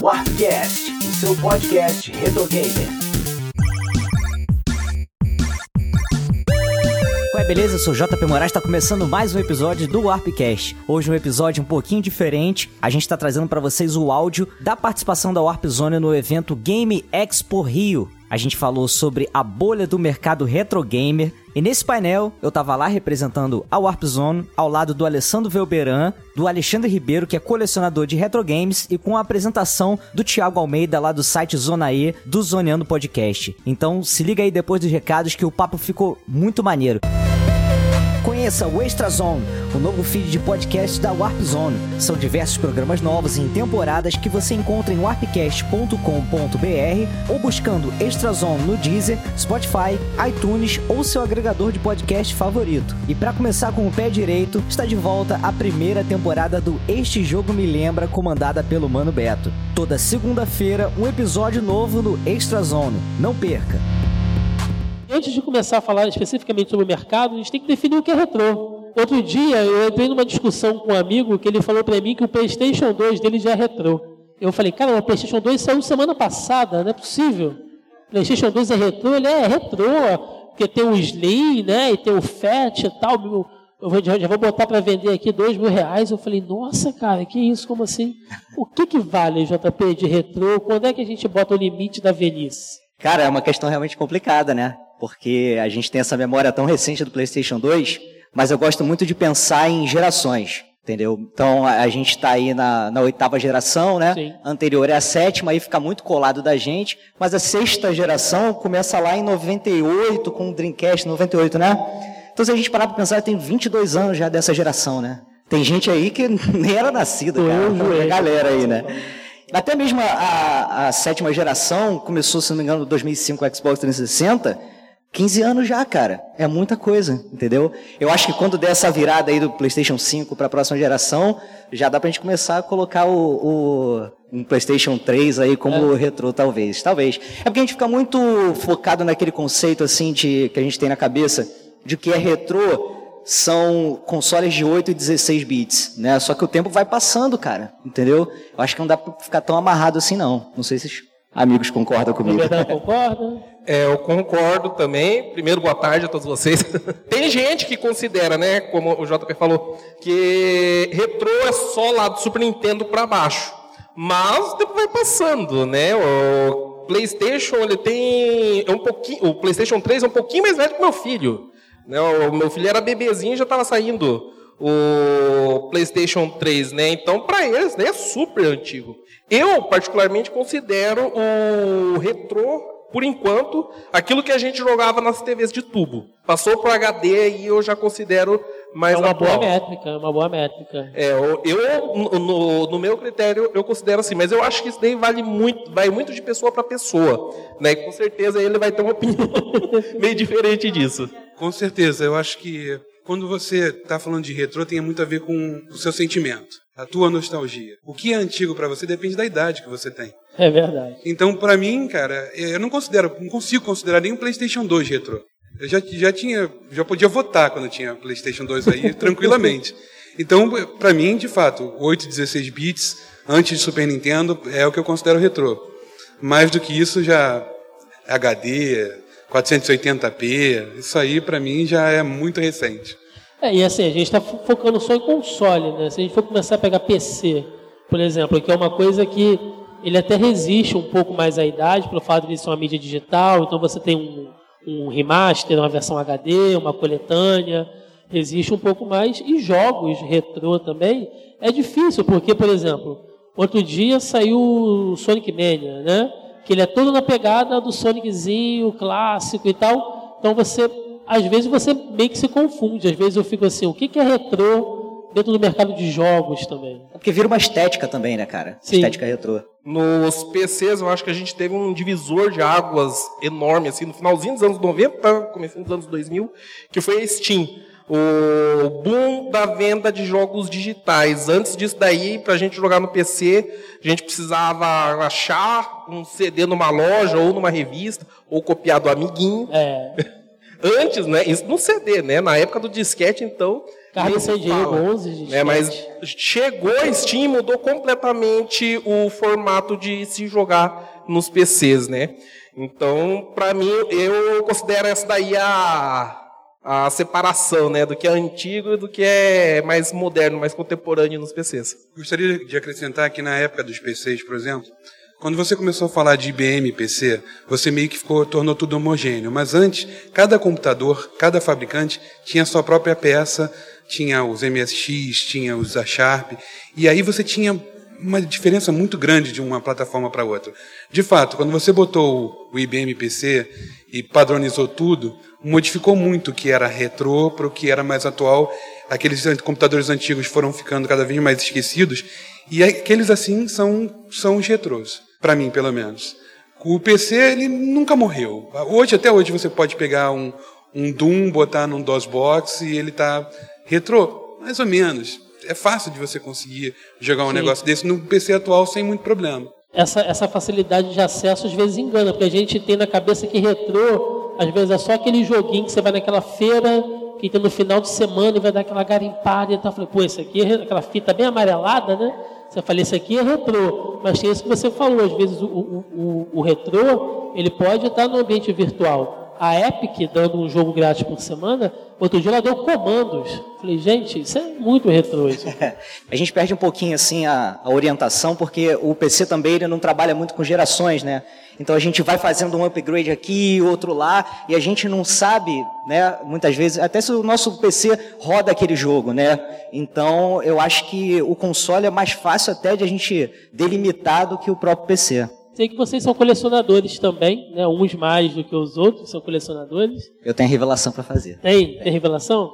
Warpcast, o seu podcast retro gamer. Ué, beleza? Eu sou JP Moraes, está começando mais um episódio do Warpcast. Hoje um episódio um pouquinho diferente. A gente está trazendo para vocês o áudio da participação da Warp Zone no evento Game Expo Rio. A gente falou sobre a bolha do mercado retro gamer. E nesse painel, eu tava lá representando a Warp Zone, ao lado do Alessandro Velberan, do Alexandre Ribeiro, que é colecionador de retro games, e com a apresentação do Thiago Almeida, lá do site Zona E, do Zoneando Podcast. Então se liga aí depois dos recados que o papo ficou muito maneiro. Conheça o Extra Zone, o novo feed de podcast da Warp Zone. São diversos programas novos em temporadas que você encontra em warpcast.com.br ou buscando Extra Zone no Deezer, Spotify, iTunes ou seu agregador de podcast favorito. E para começar com o pé direito, está de volta a primeira temporada do Este Jogo Me Lembra, comandada pelo Mano Beto. Toda segunda-feira, um episódio novo no Extra Zone. Não perca! Antes de começar a falar especificamente sobre o mercado, a gente tem que definir o que é retrô. Outro dia eu entrei numa discussão com um amigo que ele falou para mim que o PlayStation 2 dele já é retrô. Eu falei, cara, o PlayStation 2 saiu semana passada, não é possível. O PlayStation 2 é retrô, ele é retrô, porque tem o Slim, né, e tem o Fat e tal. Eu vou, já vou botar para vender aqui dois mil reais. Eu falei, nossa, cara, que isso, como assim? O que, que vale JP de retrô? Quando é que a gente bota o limite da velhice? Cara, é uma questão realmente complicada, né? Porque a gente tem essa memória tão recente do PlayStation 2, mas eu gosto muito de pensar em gerações. Entendeu? Então a gente está aí na, na, oitava geração, né? Sim. Anterior é a sétima, aí fica muito colado da gente. Mas a sexta geração começa lá em 98, com o Dreamcast 98, né? Então se a gente parar para pensar, tem 22 anos já dessa geração, né? Tem gente aí que nem era nascida, cara. a galera aí, né? Até mesmo a, a, a sétima geração começou, se não me engano, em 2005 o Xbox 360 15 anos já, cara. É muita coisa, entendeu? Eu acho que quando der essa virada aí do PlayStation 5 para a próxima geração, já dá pra gente começar a colocar o, o um PlayStation 3 aí como é. retrô, talvez. Talvez. É porque a gente fica muito focado naquele conceito assim de que a gente tem na cabeça de que é retrô são consoles de 8 e 16 bits, né? Só que o tempo vai passando, cara, entendeu? Eu acho que não dá pra ficar tão amarrado assim, não. Não sei se amigos concordam comigo. concorda? É, eu concordo também. Primeiro, boa tarde a todos vocês. Tem gente que considera, né, como o JP falou, que retrô é só lá do Super Nintendo para baixo. Mas o tempo vai passando, né? O PlayStation, ele tem é um pouquinho, o PlayStation 3 é um pouquinho mais velho que o meu filho. Né? O meu filho era bebezinho e já estava saindo o PlayStation 3, né? Então, para eles, né, é super antigo. Eu, particularmente, considero o retrô, por enquanto, aquilo que a gente jogava nas TVs de tubo. Passou para HD e eu já considero mais É uma atual. boa métrica, é uma boa métrica. É, eu, no, no, meu critério, eu considero assim, mas eu acho que isso daí vale muito, vai muito de pessoa para pessoa. Né? E com certeza ele vai ter uma opinião meio diferente disso. Com certeza, eu acho que quando você está falando de retrô, tem muito a ver com o seu sentimento, a tua nostalgia. O que é antigo para você depende da idade que você tem. É verdade. Então, para mim, cara, eu não considero, não consigo considerar nem o PlayStation 2 retrô. Eu já, já tinha, já podia votar quando tinha PlayStation 2 aí tranquilamente. Então, para mim, de fato, 8 16 bits antes de Super Nintendo é o que eu considero retrô. Mais do que isso já HD, 480p, isso aí para mim já é muito recente. É, e assim, a gente está focando só em console, né? Se a gente for começar a pegar PC, por exemplo, que é uma coisa que ele até resiste um pouco mais à idade, pelo fato de ser uma mídia digital, então você tem um, um remaster, uma versão HD, uma coletânea, resiste um pouco mais. E jogos retrô também é difícil, porque, por exemplo, outro dia saiu Sonic Mania, né? Que ele é todo na pegada do Soniczinho, clássico e tal. Então você, às vezes você meio que se confunde. Às vezes eu fico assim, o que é retrô dentro do mercado de jogos também? É porque vira uma estética também, né, cara? Sim. Estética retrô. Nos PCs, eu acho que a gente teve um divisor de águas enorme, assim, no finalzinho dos anos 90, começando dos anos 2000, que foi a Steam o boom da venda de jogos digitais. Antes disso daí, para a gente jogar no PC, a gente precisava achar um CD numa loja ou numa revista, ou copiar do amiguinho. É. Antes, né? Isso no CD, né? Na época do disquete, então, San Diego, 11 de é, mas chegou a Steam mudou completamente o formato de se jogar nos PCs, né? Então, para mim, eu considero essa daí a, a separação, né, do que é antigo e do que é mais moderno, mais contemporâneo nos PCs. Gostaria de acrescentar que na época dos PCs, por exemplo, quando você começou a falar de IBM PC, você meio que ficou, tornou tudo homogêneo. Mas antes, cada computador, cada fabricante tinha a sua própria peça, tinha os MSX, tinha os A Sharp, e aí você tinha uma diferença muito grande de uma plataforma para outra. De fato, quando você botou o IBM PC e padronizou tudo, modificou muito o que era retrô para o que era mais atual. Aqueles computadores antigos foram ficando cada vez mais esquecidos e aqueles assim são são os retrôs para mim, pelo menos. O PC, ele nunca morreu. Hoje, até hoje, você pode pegar um, um Doom, botar num DOSBox e ele está retrô, mais ou menos. É fácil de você conseguir jogar um Sim. negócio desse no PC atual sem muito problema. Essa, essa facilidade de acesso às vezes engana, porque a gente tem na cabeça que retrô, às vezes é só aquele joguinho que você vai naquela feira, que tem no final de semana e vai dar aquela garimpada e tal. falei, pô, isso aqui é aquela fita bem amarelada, né? Você fala, isso aqui é retrô, mas tem isso que você falou, às vezes o, o, o, o retrô, ele pode estar no ambiente virtual. A Epic, dando um jogo grátis por semana, outro dia ela deu comandos. Falei, gente, isso é muito retrô. A gente perde um pouquinho assim a, a, orientação, porque o PC também ele não trabalha muito com gerações, né? Então a gente vai fazendo um upgrade aqui, outro lá, e a gente não sabe, né, muitas vezes, até se o nosso PC roda aquele jogo, né? Então eu acho que o console é mais fácil até de a gente delimitar do que o próprio PC. Sei que vocês são colecionadores também, né? Uns mais do que os outros são colecionadores. Eu tenho revelação para fazer. Tem? Tem revelação?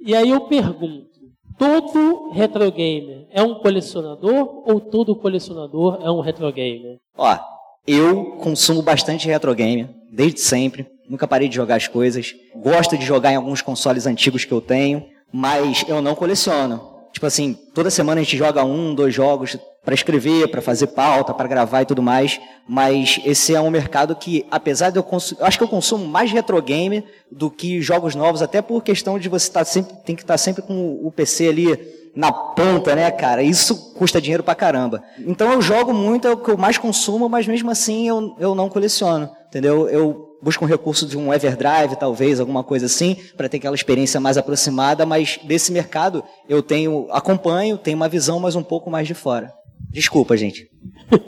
E aí eu pergunto, todo retro gamer é um colecionador ou todo colecionador é um retro gamer? Ó, eu consumo bastante retro game, desde sempre. Nunca parei de jogar as coisas. Gosto de jogar em alguns consoles antigos que eu tenho, mas eu não coleciono. Tipo assim, toda semana a gente joga um, dois jogos para escrever, para fazer pauta, para gravar e tudo mais. Mas esse é um mercado que, apesar de eu consumir, acho que eu consumo mais retro game do que jogos novos, até por questão de você tá sempre, tem que estar tá sempre com o PC ali na ponta, né, cara? Isso custa dinheiro pra caramba. Então eu jogo muito, é o que eu mais consumo, mas mesmo assim eu, eu não coleciono, entendeu? Eu busco um recurso de um Everdrive, talvez, alguma coisa assim, para ter aquela experiência mais aproximada, mas desse mercado eu tenho, acompanho, tenho uma visão, mas um pouco mais de fora. Desculpa, gente.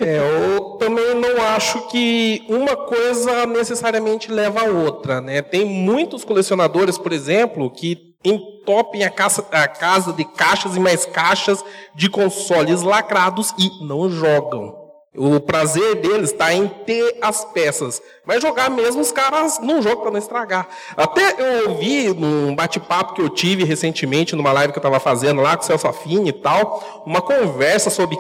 É, eu também não acho que uma coisa necessariamente leva a outra, né? Tem muitos colecionadores, por exemplo, que entopem a casa, a casa de caixas e mais caixas de consoles lacrados e não jogam. O prazer deles está em ter as peças. Mas jogar mesmo, os caras não jogam para não estragar. Até eu ouvi num bate-papo que eu tive recentemente, numa live que eu estava fazendo lá com o Celso Affini e tal, uma conversa sobre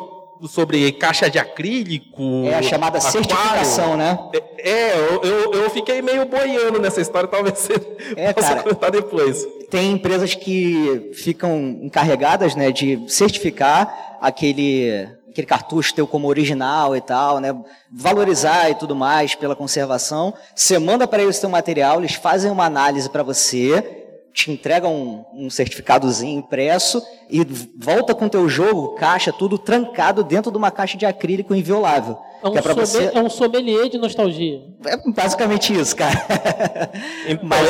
sobre caixa de acrílico. É a chamada aquário. certificação, né? É, é eu, eu, eu, fiquei meio boiando nessa história, talvez você é, possa cara, comentar depois. Tem empresas que ficam encarregadas né, de certificar aquele, aquele cartucho teu como original e tal, né? Valorizar e tudo mais pela conservação. Você manda para eles teu material, eles fazem uma análise para você te entrega um, um, certificadozinho impresso e volta com teu jogo, caixa, tudo trancado dentro de uma caixa de acrílico inviolável. É um, é, você... é um sommelier de nostalgia. É basicamente isso, cara. Então, Mas...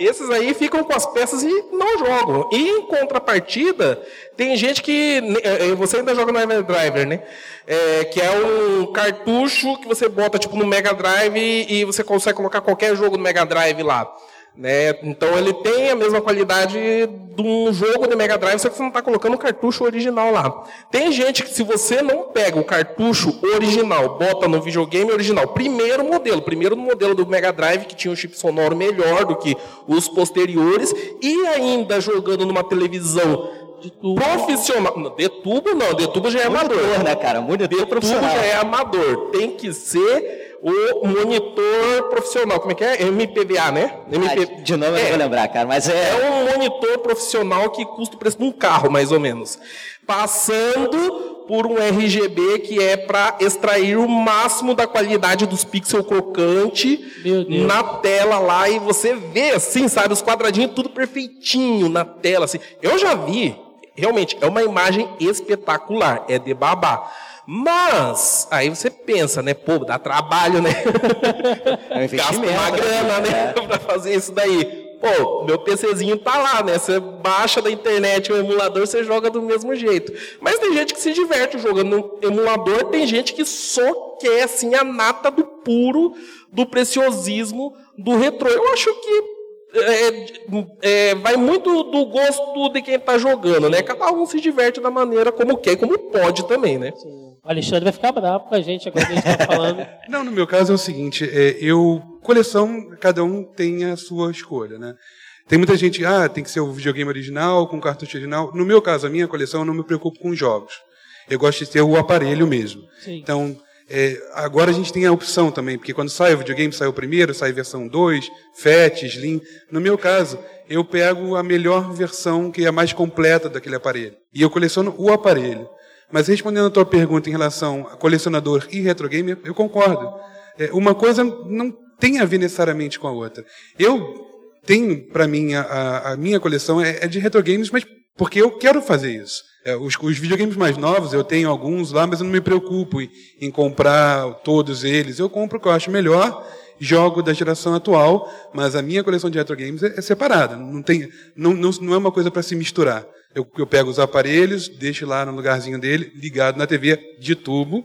esses aí ficam com as peças e não jogam. E em contrapartida, tem gente que. É, é, você ainda joga no Everdriver, né? É, que é um cartucho que você bota tipo no Mega Drive e você consegue colocar qualquer jogo no Mega Drive lá. Né? Então ele tem a mesma qualidade de um jogo de Mega Drive, só que você não está colocando o cartucho original lá. Tem gente que se você não pega o cartucho original, bota no videogame original, primeiro modelo, primeiro modelo do Mega Drive que tinha um chip sonoro melhor do que os posteriores e ainda jogando numa televisão de tubo. Profissional. De tubo não, de tubo já é Monitor, amador. né, cara? Monitor de tubo já é amador. Tem que ser o monitor profissional. Como é que é? MPVA, né? MP... Ah, de novo eu não vou é. lembrar, cara, mas é... É um monitor profissional que custa o preço de um carro, mais ou menos. Passando por um RGB que é para extrair o máximo da qualidade dos pixels crocante na tela lá e você vê assim, sabe, os quadradinhos tudo perfeitinho na tela assim. Eu já vi, realmente é uma imagem espetacular, é de babá. Mas aí você pensa, né, pô, dá trabalho, né? É um Gasta uma grana, né, É. pra fazer isso daí. Pô, meu PCzinho tá lá, né? Você baixa da internet o emulador, você joga do mesmo jeito. Mas tem gente que se diverte jogando no emulador, tem gente que só quer, assim, a nata do puro, do preciosismo do retrô. Eu acho que é, é, vai muito do gosto de quem tá jogando, né? Cada um se diverte da maneira como quer e como pode também, né? O Alexandre vai ficar bravo com a gente agora que a gente tá falando. Não, no meu caso é o seguinte, é, eu coleção, cada um tem a sua escolha, né? Tem muita gente, ah, tem que ser o videogame original, com cartucho original. No meu caso, a minha coleção, eu não me preocupo com jogos. Eu gosto de ter o aparelho mesmo. Sim. Então, é, agora a gente tem a opção também, porque quando sai o videogame, sai o primeiro, sai versão 2, FAT, Slim. No meu caso, eu pego a melhor versão, que é a mais completa daquele aparelho. E eu coleciono o aparelho. Mas respondendo a tua pergunta em relação a colecionador e retrogame, eu concordo. É, uma coisa não tem a ver necessariamente com a outra. Eu tenho, para mim, a- a minha coleção é, é de retrogames, mas porque eu quero fazer isso. É, os, os videogames mais novos, eu tenho alguns lá, mas eu não me preocupo em, em comprar todos eles. Eu compro o que eu acho melhor, jogo da geração atual, mas a minha coleção de retrogames é, é separada. Não, tem, não, não, não é uma coisa para se misturar. Eu, eu pego os aparelhos, deixo lá no lugarzinho dele, ligado na TV de tubo,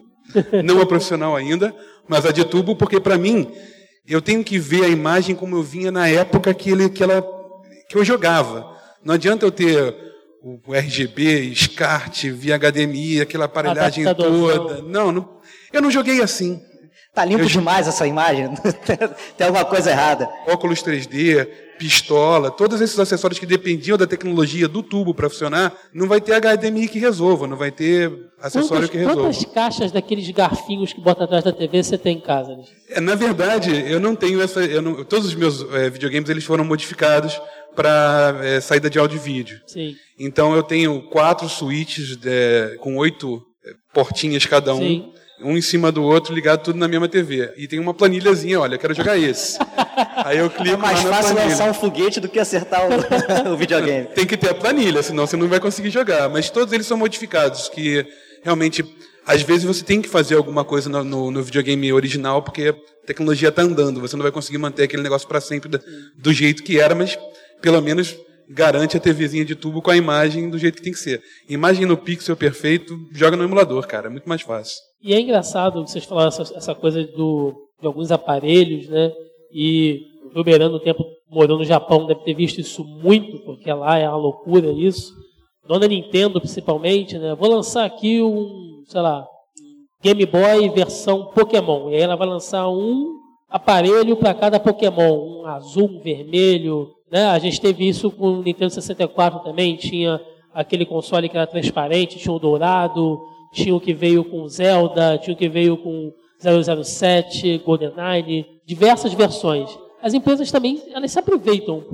não é profissional ainda, mas a de tubo, porque para mim, eu tenho que ver a imagem como eu vinha na época que, ele, que, ela, que eu jogava. Não adianta eu ter o o RGB, SCART, via HDMI, aquela aparelhagem toda. Não, não, eu não joguei assim. Tá limpo Eu- demais essa imagem? Tem alguma coisa errada. Óculos 3D, pistola, todos esses acessórios que dependiam da tecnologia do tubo para funcionar, não vai ter HDMI que resolva, não vai ter acessório Quantas, que resolva. quantas caixas daqueles garfinhos que bota atrás da TV você tem em casa? É, Na verdade, eu não tenho essa. eu não- todos os meus eh, videogames eles foram modificados para saída de áudio e vídeo. Sim. Então eu tenho quatro switches eh, com oito eh, portinhas cada um, Sim. um em cima do outro, ligado tudo na mesma TV. E tem uma planilhazinha, olha, eu quero jogar esse. Aí eu clico É mais lá na fácil planilha. lançar um foguete do que acertar o, o videogame. Tem que ter a planilha, senão você não vai conseguir jogar. Mas todos eles são modificados, que realmente, às vezes você tem que fazer alguma coisa no, no- no videogame original, porque a tecnologia está andando. Você não vai conseguir manter aquele negócio para sempre da- do jeito que era, mas pelo menos garante a TVzinha de tubo com a imagem do jeito que tem que ser. Imagem no pixel perfeito, joga no emulador, cara. É muito mais fácil. E é engraçado vocês falaram essa, essa coisa do, de alguns aparelhos, né? E o Ruberano, no tempo morou no Japão, deve ter visto isso muito, porque lá é uma loucura isso. Dona Nintendo, principalmente, né? Vou lançar aqui um, sei lá, Game Boy versão Pokémon. E aí ela vai lançar um aparelho para cada Pokémon, um azul, um vermelho, né? A gente teve isso com o Nintendo 64 também, tinha aquele console que era transparente, tinha o dourado, tinha o que veio com Zelda, tinha o que veio com 007, GoldenEye, diversas versões. As empresas também, elas se aproveitam,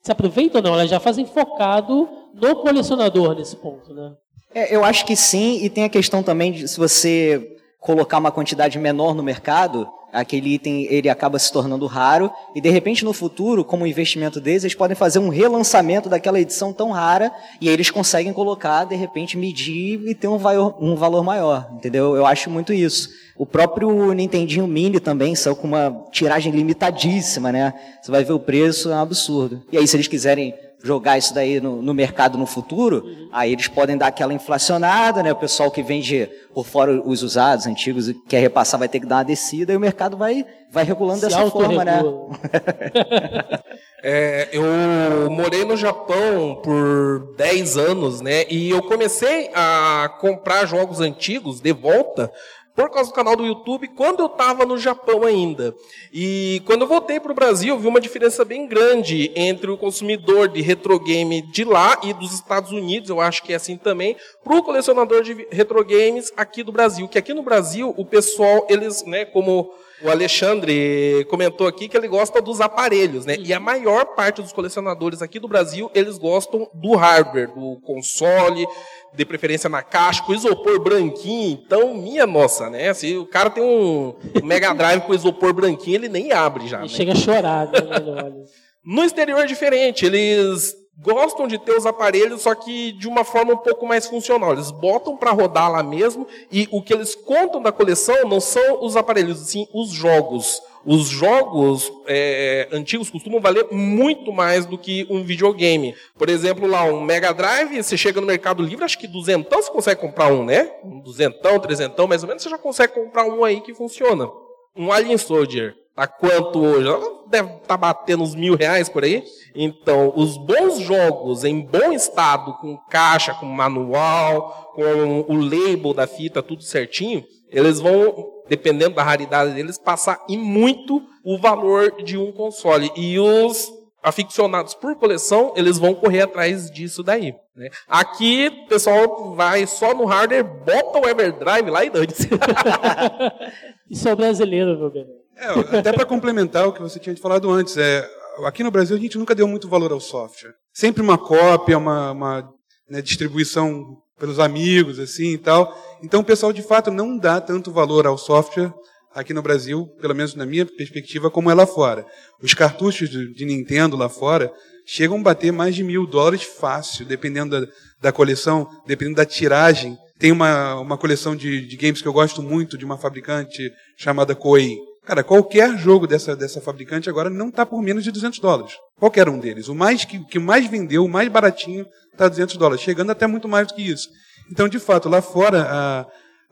se aproveitam não, elas já fazem focado no colecionador nesse ponto, né? É, eu acho que sim, e tem a questão também de se você colocar uma quantidade menor no mercado, aquele item ele acaba se tornando raro, e de repente no futuro, como investimento deles, eles podem fazer um relançamento daquela edição tão rara, e eles conseguem colocar, de repente, medir e ter um valor, um valor maior, entendeu? Eu acho muito isso. O próprio Nintendinho Mini também saiu com uma tiragem limitadíssima, né? Você vai ver o preço, é um absurdo. E aí, se eles quiserem jogar isso daí no, no mercado no futuro, aí eles podem dar aquela inflacionada, né? O pessoal que vende por fora os usados, antigos, e quer repassar, vai ter que dar uma descida, e o mercado vai, vai regulando Se dessa forma, né? É, eu morei no Japão por 10 anos, né? E eu comecei a comprar jogos antigos de volta por causa do canal do YouTube quando eu estava no Japão ainda. E quando eu voltei para o Brasil, eu vi uma diferença bem grande entre o consumidor de retrogame de lá e dos Estados Unidos, eu acho que é assim também, para o colecionador de retrogames aqui do Brasil. Que aqui no Brasil, o pessoal, eles, né, como o Alexandre comentou aqui que ele gosta dos aparelhos, né? E a maior parte dos colecionadores aqui do Brasil, eles gostam do hardware, do console, de preferência na caixa, com isopor branquinho. Então, minha nossa, né? Se o cara tem um Mega Drive com isopor branquinho, ele nem abre já. E né? chega a chorar, né? No exterior é diferente, eles gostam de ter os aparelhos, só que de uma forma um pouco mais funcional. Eles botam para rodar lá mesmo e o que eles contam da coleção não são os aparelhos, sim os jogos. Os jogos é, antigos costumam valer muito mais do que um videogame. Por exemplo, lá um Mega Drive, você chega no Mercado Livre, acho que duzentão você consegue comprar um, né? Um duzentão, trezentão, mais ou menos, você já consegue comprar um aí que funciona. Um Alien Soldier, Tá quanto hoje? Deve estar tá batendo uns mil reais por aí. Então, os bons jogos em bom estado, com caixa, com manual, com o label da fita, tudo certinho, eles vão, dependendo da raridade deles, passar em muito o valor de um console. E os aficionados por coleção, eles vão correr atrás disso daí. Né? Aqui, o pessoal vai só no hardware, bota o Everdrive lá e dane-se. Isso é brasileiro, meu bem. É, até para complementar o que você tinha falado antes, é, aqui no Brasil a gente nunca deu muito valor ao software. Sempre uma cópia, uma, uma né, distribuição pelos amigos, assim e tal. Então o pessoal de fato não dá tanto valor ao software aqui no Brasil, pelo menos na minha perspectiva, como é lá fora. Os cartuchos de Nintendo lá fora chegam a bater mais de mil dólares fácil, dependendo da, da coleção, dependendo da tiragem. Tem uma, uma coleção de, de games que eu gosto muito, de uma fabricante chamada Koei Cara, qualquer jogo dessa, dessa fabricante agora não está por menos de 200 dólares. Qualquer um deles. O mais que, que mais vendeu, o mais baratinho, está 200 dólares, chegando até muito mais do que isso. Então, de fato, lá fora,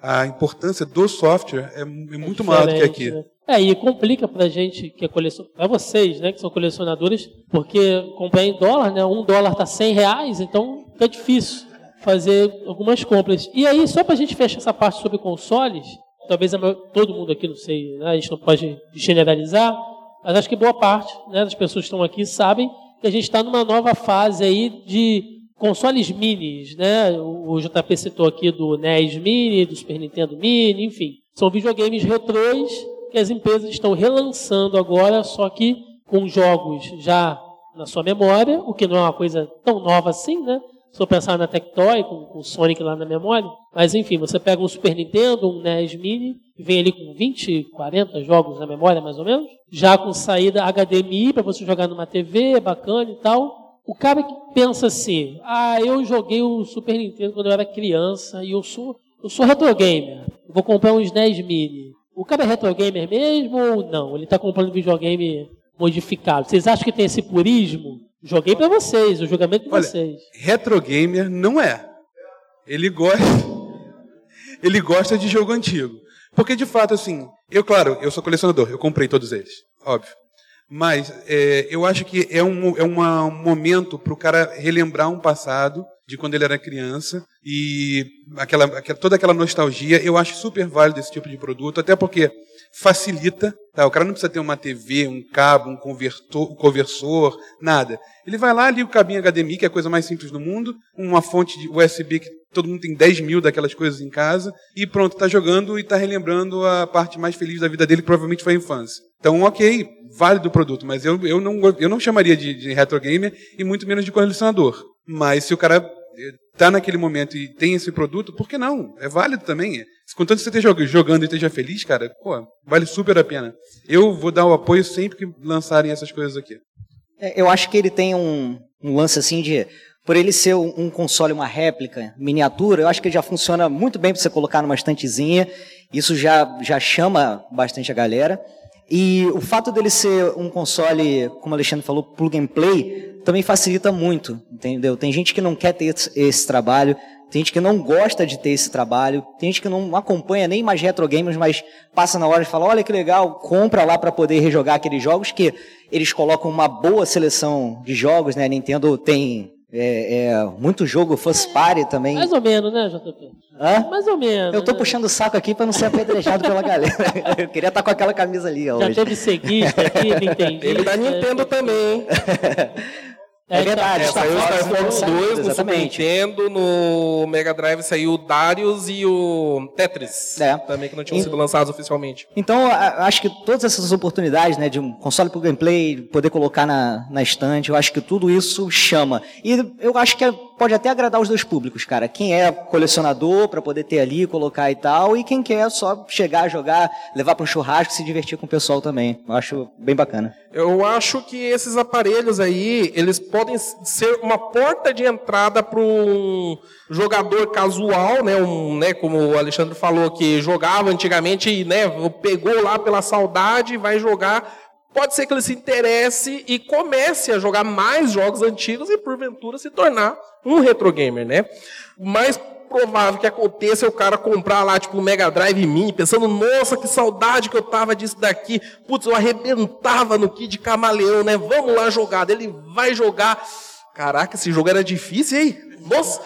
a, a importância do software é, é muito é maior do que aqui. Né? É, e complica para a gente que é colecionador, para vocês, né, que são colecionadores, porque comprar em dólar, né, um dólar está 100 reais, então fica difícil fazer algumas compras. E aí, só para a gente fechar essa parte sobre consoles, talvez todo mundo aqui, não sei, né, a gente não pode generalizar, mas acho que boa parte né, das pessoas que estão aqui sabem que a gente está numa nova fase aí de consoles minis, né? O JP citou aqui do NES Mini, do Super Nintendo Mini, enfim. São videogames retrôs que as empresas estão relançando agora, só que com jogos já na sua memória, o que não é uma coisa tão nova assim, né? Se eu pensar na Tectoy, com, com o Sonic lá na memória. Mas enfim, você pega um Super Nintendo, um NES Mini, e vem ali com 20, 40 jogos na memória, mais ou menos. Já com saída HDMI para você jogar numa TV, bacana e tal. O cara que pensa assim, ah, eu joguei o Super Nintendo quando eu era criança e eu sou, eu sou retro gamer. Vou comprar uns NES Mini. O cara é retro gamer mesmo ou não? Ele está comprando videogame modificado. Vocês acham que tem esse purismo? Joguei para vocês, o julgamento de Olha, vocês. Retro gamer não é. Ele gosta ele gosta de jogo antigo. Porque de fato assim, eu claro, eu sou colecionador, eu comprei todos eles, óbvio. Mas é, eu acho que é um, é uma, um momento para o cara relembrar um passado de quando ele era criança e aquela, aquela, toda aquela nostalgia. Eu acho super válido esse tipo de produto, até porque facilita. Tá? O cara não precisa ter uma TV, um cabo, um, convertor, um conversor, nada. Ele vai lá, liga o cabinho HDMI, que é a coisa mais simples do mundo, uma fonte de USB que todo mundo tem 10 mil daquelas coisas em casa, e pronto, está jogando e está relembrando a parte mais feliz da vida dele, que provavelmente foi a infância. Então, ok, válido o produto, mas eu, eu, não, eu não chamaria de, de retro gamer e muito menos de colecionador. Mas se o cara está naquele momento e tem esse produto, por que não? É válido também. Contanto que você esteja jogando e esteja feliz, cara, pô, vale super a pena. Eu vou dar o apoio sempre que lançarem essas coisas aqui. É, eu acho que ele tem um, um lance assim de. Por ele ser um console, uma réplica, miniatura, eu acho que ele já funciona muito bem para você colocar numa estantezinha. Isso já, já chama bastante a galera. E o fato dele ser um console, como o Alexandre falou, plug and play, também facilita muito, entendeu? Tem gente que não quer ter esse trabalho, tem gente que não gosta de ter esse trabalho, tem gente que não acompanha nem mais retro games, mas passa na hora e fala, olha que legal, compra lá para poder rejogar aqueles jogos que eles colocam uma boa seleção de jogos, né? A Nintendo tem é, é, muito jogo first party também. Mais ou menos, né, JP? Hã? Mais ou menos. Eu tô né? puxando o saco aqui para não ser apedrejado pela galera. Eu queria estar tá com aquela camisa ali Já hoje. teve seguista aqui, Nintendo. Ele da Nintendo também. É, verdade, é, saiu o Star Fox 2 no Super Nintendo, no Mega Drive saiu o Darius e o Tetris, é. também que não tinham e, sido lançados oficialmente. Então, acho que todas essas oportunidades, né, de um console para gameplay, poder colocar na, na estante, eu acho que tudo isso chama. E eu acho que é pode até agradar os dois públicos, cara. Quem é colecionador para poder ter ali, colocar e tal, e quem quer só chegar, jogar, levar para um churrasco, se divertir com o pessoal também. Eu acho bem bacana. Eu acho que esses aparelhos aí, eles podem ser uma porta de entrada para um jogador casual, né, um, né, como o Alexandre falou que jogava antigamente, né, pegou lá pela saudade, vai jogar Pode ser que ele se interesse e comece a jogar mais jogos antigos e, porventura, se tornar um retro gamer, né? Mais provável que aconteça é o cara comprar lá, tipo, um Mega Drive Mini, pensando, nossa, que saudade que eu tava disso daqui. Putz, eu arrebentava no Kid Camaleão, né? Vamos lá jogar. Ele vai jogar. Caraca, esse jogo era difícil, hein? Nossa,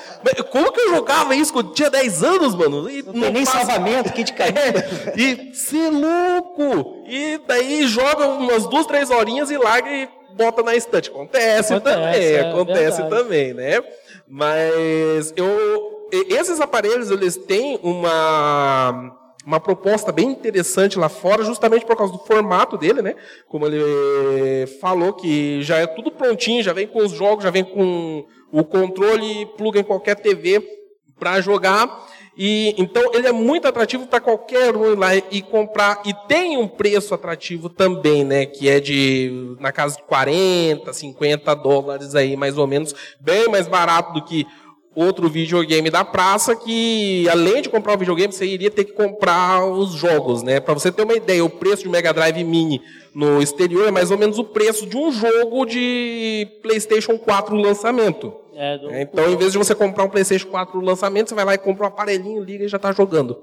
como que eu jogava isso quando tinha 10 anos, mano? E não, não tem nem passa... salvamento, kit caído. É, e ser louco! E daí joga umas duas, três horinhas e larga e bota na estante. Acontece, acontece também, é, acontece verdade. também, né? Mas eu. Esses aparelhos, eles têm uma uma proposta bem interessante lá fora, justamente por causa do formato dele, né? Como ele falou, que já é tudo prontinho, já vem com os jogos, já vem com o controle pluga em qualquer TV para jogar. E então ele é muito atrativo para qualquer um ir lá e comprar e tem um preço atrativo também, né, que é de na casa de 40, 50 dólares aí, mais ou menos, bem mais barato do que outro videogame da praça que, além de comprar o videogame, você iria ter que comprar os jogos, né? Para você ter uma ideia, o preço de Mega Drive Mini no exterior é mais ou menos o preço de um jogo de PlayStation 4 lançamento. É, do... Então, em vez de você comprar um PlayStation 4 lançamento, você vai lá e compra um aparelhinho, liga e já está jogando.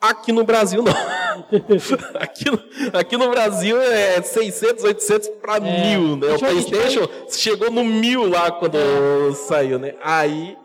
Aqui no Brasil, não. aqui, no, aqui no Brasil é 600, 800 para é. mil, né? O PlayStation chegou no mil lá quando é. saiu, né? Aí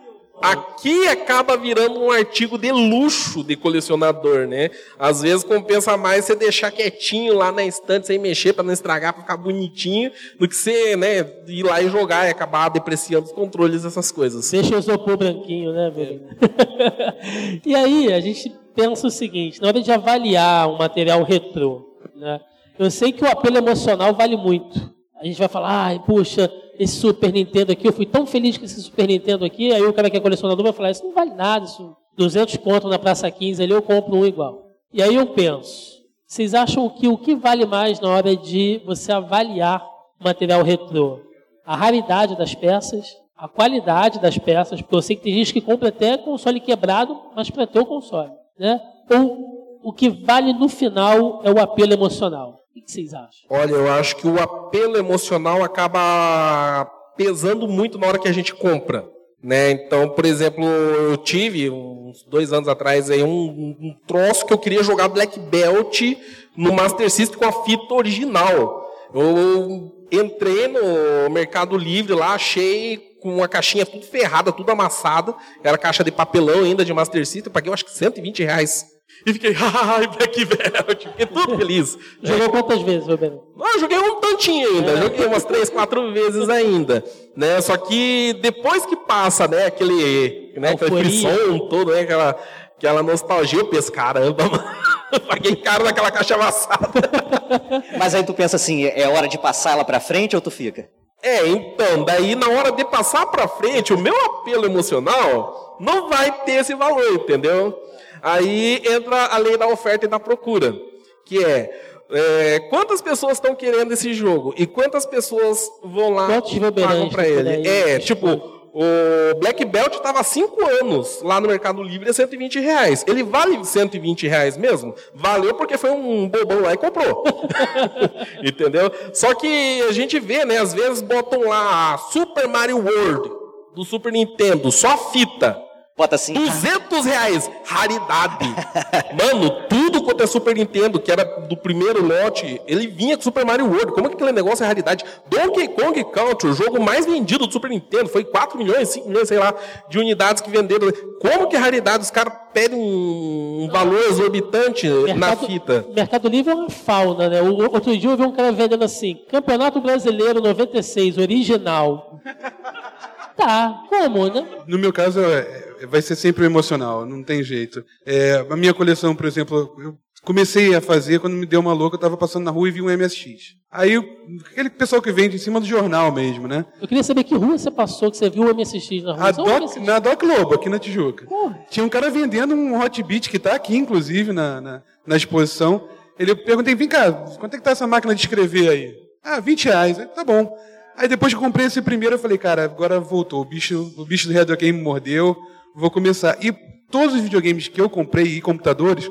Aqui acaba virando um artigo de luxo de colecionador, né? Às vezes compensa mais você deixar quietinho lá na estante sem mexer para não estragar, para ficar bonitinho, do que você, né, ir lá e jogar e acabar depreciando os controles dessas coisas. Deixa o isopor branquinho, né, velho? E aí a gente pensa o seguinte, na hora de avaliar um material retrô, né? Eu sei que o apelo emocional vale muito. A gente vai falar, ai, puxa, esse Super Nintendo aqui, eu fui tão feliz com esse Super Nintendo aqui, aí o cara que é colecionador vai falar, isso não vale nada, isso 200 conto na Praça 15 ali, eu compro um igual. E aí eu penso, vocês acham que o que vale mais na hora de você avaliar o material retrô? A raridade das peças, a qualidade das peças, porque eu sei que tem gente que compra até console quebrado, mas para ter o console, né? Ou o que vale no final é o apelo emocional. O que vocês acham? Olha, eu acho que o apelo emocional acaba pesando muito na hora que a gente compra. Né? Então, por exemplo, eu tive uns dois anos atrás aí, um, um troço que eu queria jogar Black Belt no Master System com a fita original. Eu entrei no Mercado Livre lá, achei com uma caixinha tudo ferrada, tudo amassada. Era caixa de papelão ainda de Master System. Eu paguei, eu acho que 120 reais. E fiquei, ai, Black Belt, fiquei todo feliz. Jogou quantas vezes, Roberto? Eu joguei um tantinho ainda, é. joguei umas três, quatro vezes ainda. Né? Só que depois que passa, né, aquele, né, aquele som todo, né, aquela, aquela nostalgia, eu penso, caramba, mano. Paguei caro naquela caixa amassada. Mas aí tu pensa assim, é hora de passar ela pra frente ou tu fica? É, então, daí na hora de passar pra frente, o meu apelo emocional não vai ter esse valor, entendeu? Aí entra a lei da oferta e da procura, que é, é quantas pessoas estão querendo esse jogo e quantas pessoas vão lá e pagam para ele. É, tipo, o Black Belt estava há 5 anos lá no Mercado Livre a 120 reais. Ele vale 120 reais mesmo? Valeu porque foi um bobão lá e comprou. Entendeu? Só que a gente vê, né? Às vezes botam lá Super Mario World do Super Nintendo, só fita. Bota assim. 200 reais, raridade. Mano, tudo quanto é Super Nintendo, que era do primeiro lote, ele vinha com Super Mario World. Como é que aquele negócio é raridade? Donkey Kong Country, o jogo mais vendido do Super Nintendo, foi 4 milhões, 5 milhões, sei lá, de unidades que venderam. Como que é raridade? Os caras pedem um, valor exorbitante mercado, na fita. Mercado Livre é uma fauna, né? O, outro dia eu vi um cara vendendo assim, Campeonato Brasileiro 96, original. Tá, como, né? No meu caso, é, vai ser sempre emocional, não tem jeito. É, a minha coleção, por exemplo, eu comecei a fazer quando me deu uma louca, eu estava passando na rua e vi um MSX. Aí, aquele pessoal que vende em cima do jornal mesmo, né? Eu queria saber que rua você passou, que você viu o MSX na rua. O Doc, MSX. na Doc Lobo, aqui na Tijuca. Porra. Tinha um cara vendendo um hot beat que está aqui, inclusive, na, na, na exposição. Ele eu perguntei, vem cá, quanto é que tá essa máquina de escrever aí? Ah, 20 reais. Eu, Tá bom. Aí depois que eu comprei esse primeiro, eu falei, cara, agora voltou. O bicho, o bicho do Retro Game me mordeu, vou começar. E todos os videogames que eu comprei e computadores,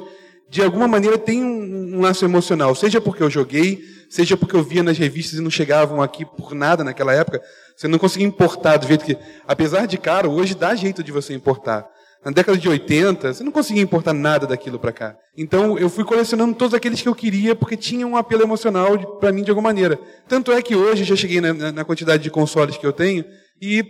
de alguma maneira tem um, um laço emocional. Seja porque eu joguei, seja porque eu via nas revistas e não chegavam aqui por nada naquela época. Você não conseguia importar do jeito que. Apesar de caro, hoje dá jeito de você importar. Na década de 80, você não conseguia importar nada daquilo para cá. Então, eu fui colecionando todos aqueles que eu queria, porque tinham um apelo emocional para mim de alguma maneira. Tanto é que hoje já cheguei na, na- na quantidade de consoles que eu tenho, e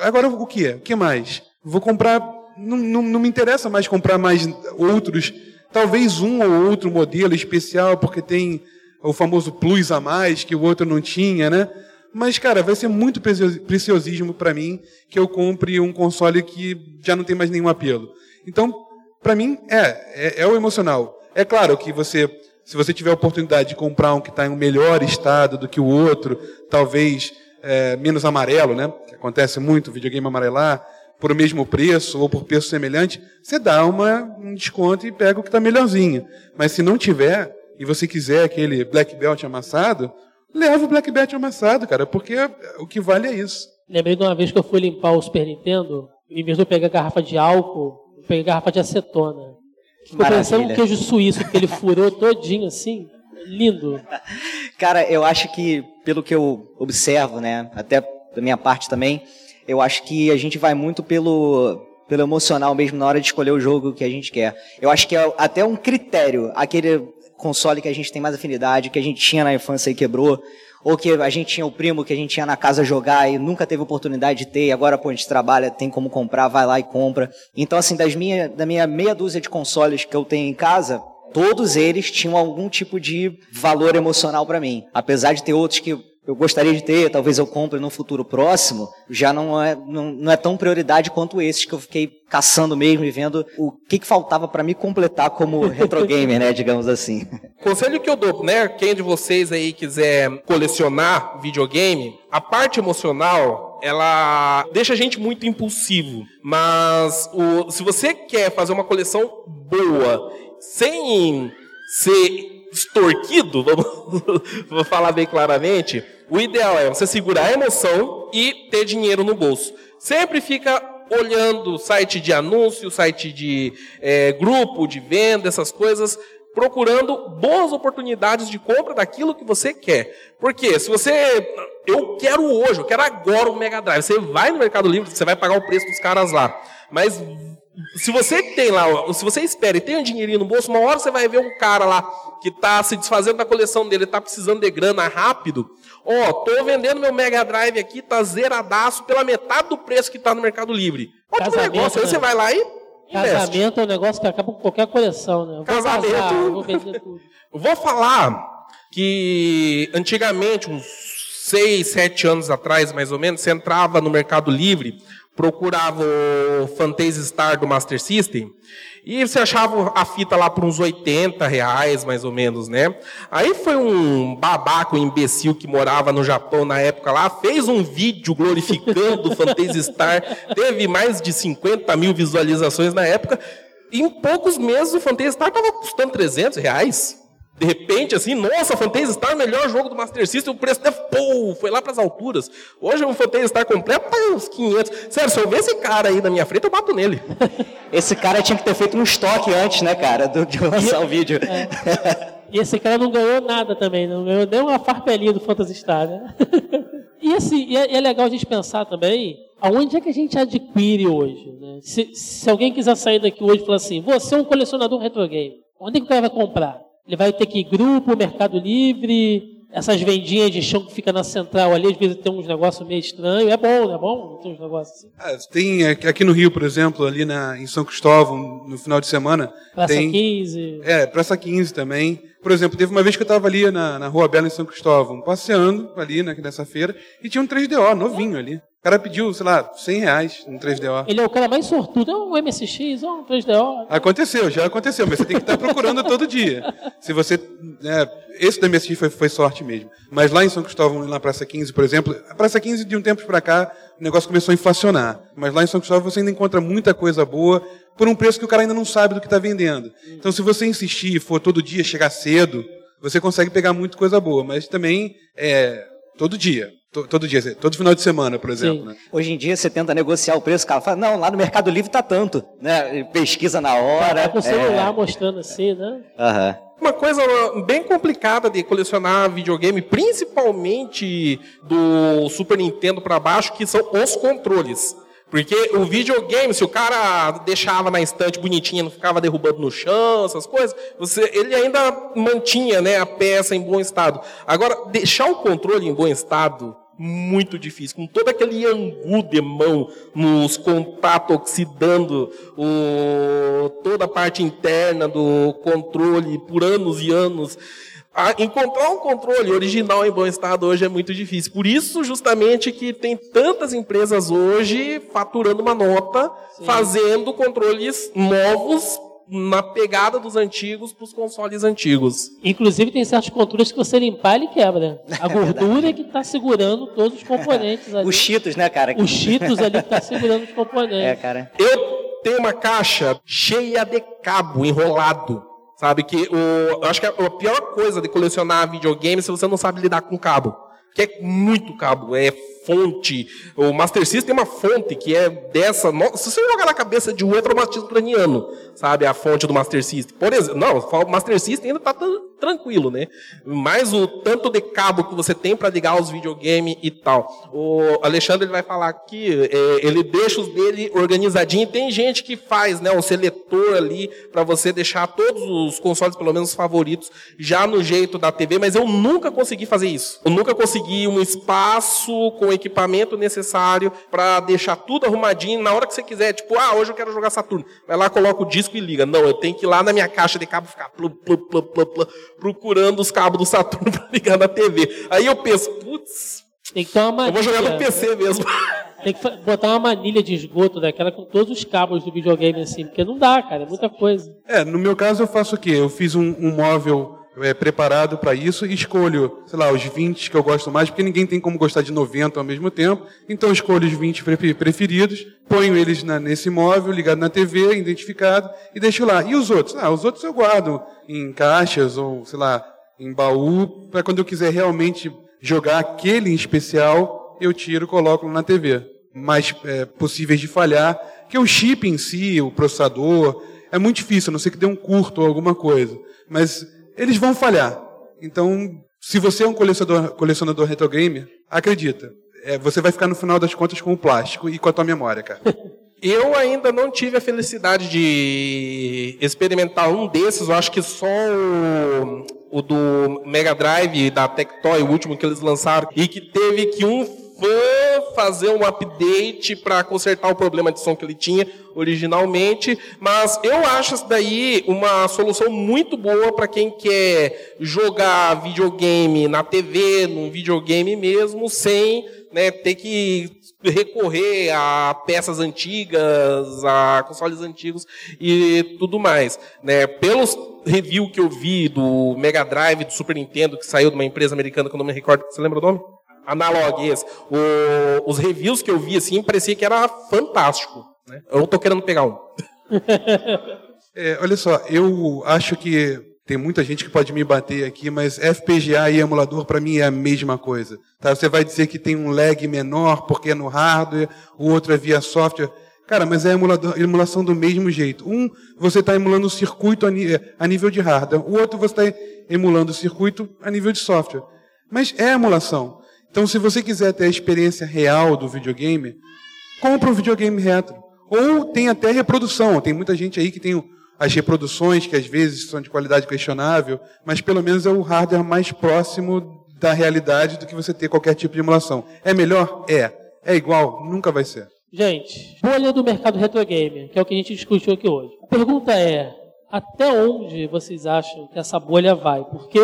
agora o que é? O que mais? Vou comprar. Não, não, não me interessa mais comprar mais outros. Talvez um ou outro modelo especial, porque tem o famoso plus a mais, que o outro não tinha, né? Mas, cara, vai ser muito precios- preciosismo para mim que eu compre um console que já não tem mais nenhum apelo. Então, para mim, é, é, é o emocional. É claro que você, se você tiver a oportunidade de comprar um que está em um melhor estado do que o outro, talvez é, menos amarelo, né? Que acontece muito, videogame amarelar, por o mesmo preço ou por preço semelhante, você dá uma, um desconto e pega o que está melhorzinho. Mas se não tiver, e você quiser aquele black belt amassado, leva o black belt amassado, cara, porque o que vale é isso. Lembrei de uma vez que eu fui limpar o Super Nintendo, em vez de eu pegar garrafa de álcool, eu peguei garrafa de acetona. Ficou parecendo um queijo suíço, porque ele furou todinho assim. Lindo. Cara, eu acho que, pelo que eu observo, né, até da minha parte também, eu acho que a gente vai muito pelo, pelo emocional mesmo na hora de escolher o jogo que a gente quer. Eu acho que é até um critério, aquele console que a gente tem mais afinidade, que a gente tinha na infância e quebrou, ou que a gente tinha o primo que a gente tinha na casa jogar e nunca teve oportunidade de ter, e agora, pô, a gente trabalha, tem como comprar, vai lá e compra. Então, assim, das minha, da minha meia dúzia de consoles que eu tenho em casa, todos eles tinham algum tipo de valor emocional para mim. Apesar de ter outros que eu gostaria de ter, talvez eu compre no futuro próximo, já não é, não, não é tão prioridade quanto esses que eu fiquei caçando mesmo e vendo o que, que faltava para me completar como retro gamer, né, digamos assim. Conselho que eu dou, né? Quem de vocês aí quiser colecionar videogame, a parte emocional, ela deixa a gente muito impulsivo. Mas o, se você quer fazer uma coleção boa, sem ser extorquido, vamos, vou falar bem claramente, o ideal é você segurar a emoção e ter dinheiro no bolso. Sempre fica olhando o site de anúncio, site de eh, grupo de venda, essas coisas, procurando boas oportunidades de compra daquilo que você quer. Porque se você. Eu quero hoje, eu quero agora um Mega Drive. Você vai no Mercado Livre, você vai pagar o preço dos caras lá. Mas se você tem lá, se você espera e tem um dinheirinho no bolso, uma hora você vai ver um cara lá que está se desfazendo da coleção dele, está precisando de grana rápido. Ó, tô vendendo meu Mega Drive aqui, tá zeradaço pela metade do preço que tá no Mercado Livre. Ótimo Casamento, negócio, aí né? você vai lá e investe. Casamento é um negócio que acaba com qualquer coleção, né? Eu Casamento. casar, eu vou vender tudo. Eu vou falar que antigamente, uns 6, 7 anos atrás, mais ou menos, você entrava no Mercado Livre, procurava o Fantasy Star do Master System, e você achava a fita lá por uns 80 reais, mais ou menos, né? Aí foi um babaca, um imbecil que morava no Japão na época lá, fez um vídeo glorificando o Fantasy Star, teve mais de 50 mil visualizações na época, em poucos meses o Fantasy Star estava custando 300 reais. De repente, assim, nossa, Fantasy Star, melhor jogo do Master System, o preço deve, pô, foi lá pras alturas. Hoje o Fantasy Star completo tá uns 500. Sério, se eu ver esse cara aí na minha frente, eu bato nele. Esse cara tinha que ter feito um estoque antes, né, cara, do- de lançar o vídeo. E esse cara não ganhou nada também, não ganhou nem uma farpelinha do Phantasy Star, né? e assim, e é, e é legal a gente pensar também aonde é que a gente adquire hoje, né? Se, se alguém quiser sair daqui hoje e falar assim, você é um colecionador retro game, onde é que o cara vai comprar? Ele vai ter que ir grupo, Mercado Livre, essas vendinhas de chão que fica na central ali, às vezes tem uns negócios meio estranhos. É bom, não é bom? Tem uns negócios assim. Ah, tem aqui aqui no Rio, por exemplo, ali na, em São Cristóvão, no final de semana, Praça tem 15. É, Praça 15 também. Por exemplo, teve uma vez que eu estava ali na, na Rua Bela, em São Cristóvão, passeando ali né, nessa feira, e tinha um 3DO novinho ali. O cara pediu, sei lá, 100 reais um 3DO. Ele é o cara mais sortudo. É um MSX, é um 3DO. Aconteceu, já aconteceu, mas você tem que estar procurando todo dia. Se você. Né, esse da MSX foi, foi sorte mesmo. Mas lá em São Cristóvão, na Praça 15, por exemplo, a Praça 15, de um tempo para cá, o negócio começou a inflacionar. Mas lá em São Cristóvão você ainda encontra muita coisa boa por um preço que o cara ainda não sabe do que está vendendo. Então, se você insistir e for todo dia, chegar cedo, você consegue pegar muita coisa boa. Mas também é todo dia. Todo dia, todo final de semana, por exemplo. Né? Hoje em dia você tenta negociar o preço, o cara fala, não, lá no Mercado Livre tá tanto, né? Pesquisa na hora. Tá com o celular é... mostrando assim, né? Aham. Uhum. Uma coisa bem complicada de colecionar videogame, principalmente do Super Nintendo para baixo, que são os controles. Porque o videogame, se o cara deixava na estante bonitinha, não ficava derrubando no chão, essas coisas, você, ele ainda mantinha né, a peça em bom estado. Agora, deixar o controle em bom estado, muito difícil, com todo aquele angu de mão nos contatos oxidando o, toda a parte interna do controle por anos e anos encontrar um controle original em bom estado hoje é muito difícil. Por isso, justamente, que tem tantas empresas hoje faturando uma nota, Sim. fazendo controles novos na pegada dos antigos para os consoles antigos. Inclusive tem certos controles que você limpar ele quebra. A é gordura é que está segurando todos os componentes ali. Os cheetos, né, cara? Os cheetos ali que está segurando os componentes. É, cara. Eu tenho uma caixa cheia de cabo enrolado. Sabe que o, eu acho que a pior coisa de colecionar videogame é se você não sabe lidar com cabo. Que é muito cabo, é fonte. O Master System tem uma fonte que é dessa. Se você jogar na cabeça de um retromatismo craniano, sabe? A fonte do Master System. Por exemplo, não, o Master System ainda está tranquilo, né? Mas o tanto de cabo que você tem para ligar os videogames e tal. O Alexandre ele vai falar que é, ele deixa os dele organizadinho. Tem gente que faz, né, um seletor ali para você deixar todos os consoles, pelo menos os favoritos, já no jeito da TV. Mas eu nunca consegui fazer isso. Eu nunca consegui um espaço com equipamento necessário para deixar tudo arrumadinho na hora que você quiser. Tipo, ah, hoje eu quero jogar Saturno. Vai lá, coloca o disco e liga. Não, eu tenho que ir lá na minha caixa de cabo ficar plu, plu, plu, plu, plu, procurando os cabos do Saturno para ligar na TV. Aí eu penso, putz, tem que ter uma manilha. Eu vou jogar no PC mesmo. Tem que botar uma manilha de esgoto daquela com todos os cabos do videogame assim, porque não dá, cara, é muita coisa. É, no meu caso eu faço o quê? Eu fiz um, um móvel é, preparado para isso e escolho, sei lá, os 20 que eu gosto mais, porque ninguém tem como gostar de 90 ao mesmo tempo. Então escolho os 20 preferidos, ponho eles na, nesse móvel, ligado na TV, identificado, e deixo lá. E os outros? Ah, os outros eu guardo em caixas ou, sei lá, em baú, para quando eu quiser realmente jogar aquele em especial, eu tiro e coloco na TV. Mais é, possíveis de falhar, que o chip em si, o processador, é muito difícil, a não ser que dê um curto ou alguma coisa. Mas eles vão falhar. Então, se você é um colecionador, colecionador retro gamer, acredita, é, você vai ficar no final das contas com o plástico e com a tua memória, cara. Eu ainda não tive a felicidade de experimentar um desses. Eu acho que só o, o do Mega Drive da Tectoy, o último que eles lançaram, e que teve que um fã fazer um update para consertar o problema de som que ele tinha originalmente, mas eu acho isso daí uma solução muito boa para quem quer jogar videogame na TV, num videogame mesmo, sem né, ter que recorrer a peças antigas, a consoles antigos e tudo mais. Né? Pelos review que eu vi do Mega Drive, do Super Nintendo, que saiu de uma empresa americana que eu não me recordo, você lembra o nome? Analog, esse. O, os reviews que eu vi, assim, parecia que era fantástico. Né? Eu tô querendo pegar um. é, olha só, eu acho que tem muita gente que pode me bater aqui, mas FPGA e emulador para mim é a mesma coisa. Tá? Você vai dizer que tem um lag menor porque é no hardware, o outro é via software. Cara, mas é emulador, emulação do mesmo jeito. Um, você está emulando o circuito a, a, nível de hardware. O outro, você está emulando o circuito a nível de software. Mas é emulação. Então, se você quiser ter a experiência real do videogame, compra um videogame retro. Ou tem até reprodução. Tem muita gente aí que tem as reproduções, que às vezes são de qualidade questionável, mas pelo menos é o hardware mais próximo da realidade do que você ter qualquer tipo de emulação. É melhor? É. É igual? Nunca vai ser. Gente, bolha do mercado retro gamer, que é o que a gente discutiu aqui hoje. A pergunta é: até onde vocês acham que essa bolha vai? Porque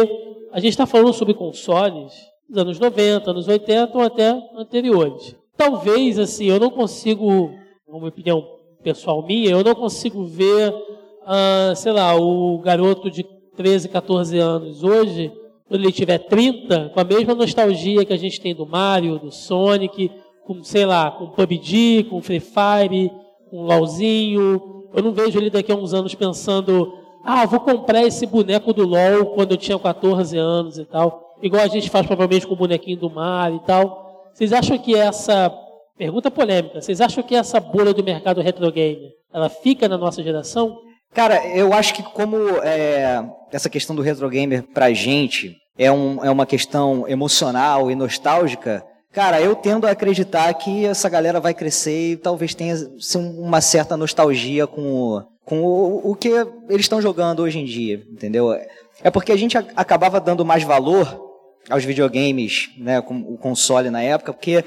a gente está falando sobre consoles dos anos 90, anos 80 ou até anteriores. Talvez, assim, eu não consigo, uma opinião pessoal minha, eu não consigo ver, uh, sei lá, o garoto de 13, 14 anos hoje, quando ele tiver 30, com a mesma nostalgia que a gente tem do Mario, do Sonic, com, sei lá, com PUBG, com Free Fire, com LOLzinho. Eu não vejo ele daqui a uns anos pensando, ah, vou comprar esse boneco do LOL quando eu tinha 14 anos e tal. Igual a gente faz provavelmente com o bonequinho do Mario e tal. Vocês acham que essa pergunta polêmica, vocês acham que essa bolha do mercado retro game, ela fica na nossa geração? Cara, eu acho que como é, essa questão do retro gamer pra gente é, um, é uma questão emocional e nostálgica, cara, eu tendo a acreditar que essa galera vai crescer e talvez tenha uma certa nostalgia com, o, com o, o que eles estão jogando hoje em dia, entendeu? É porque a gente acabava dando mais valor aos videogames, né, com o console na época, porque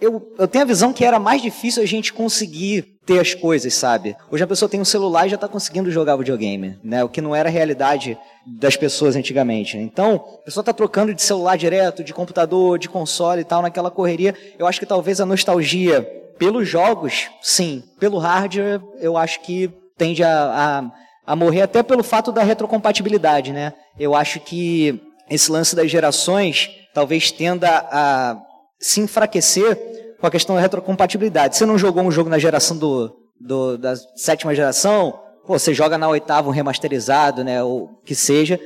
eu, eu tenho a visão que era mais difícil a gente conseguir ter as coisas, sabe? Hoje a pessoa tem um celular e já está conseguindo jogar videogame, né? O que não era a realidade das pessoas antigamente. Então, a pessoa está trocando de celular direto, de computador, de console e tal, naquela correria. Eu acho que talvez a nostalgia pelos jogos, sim. Pelo hardware, eu acho que tende a, a, a morrer até pelo fato da retrocompatibilidade, né? Eu acho que esse lance das gerações talvez tenda a se enfraquecer com a questão da retrocompatibilidade. Você não jogou um jogo na geração do, do, da sétima geração, pô, você joga na oitava um remasterizado, né, ou que seja.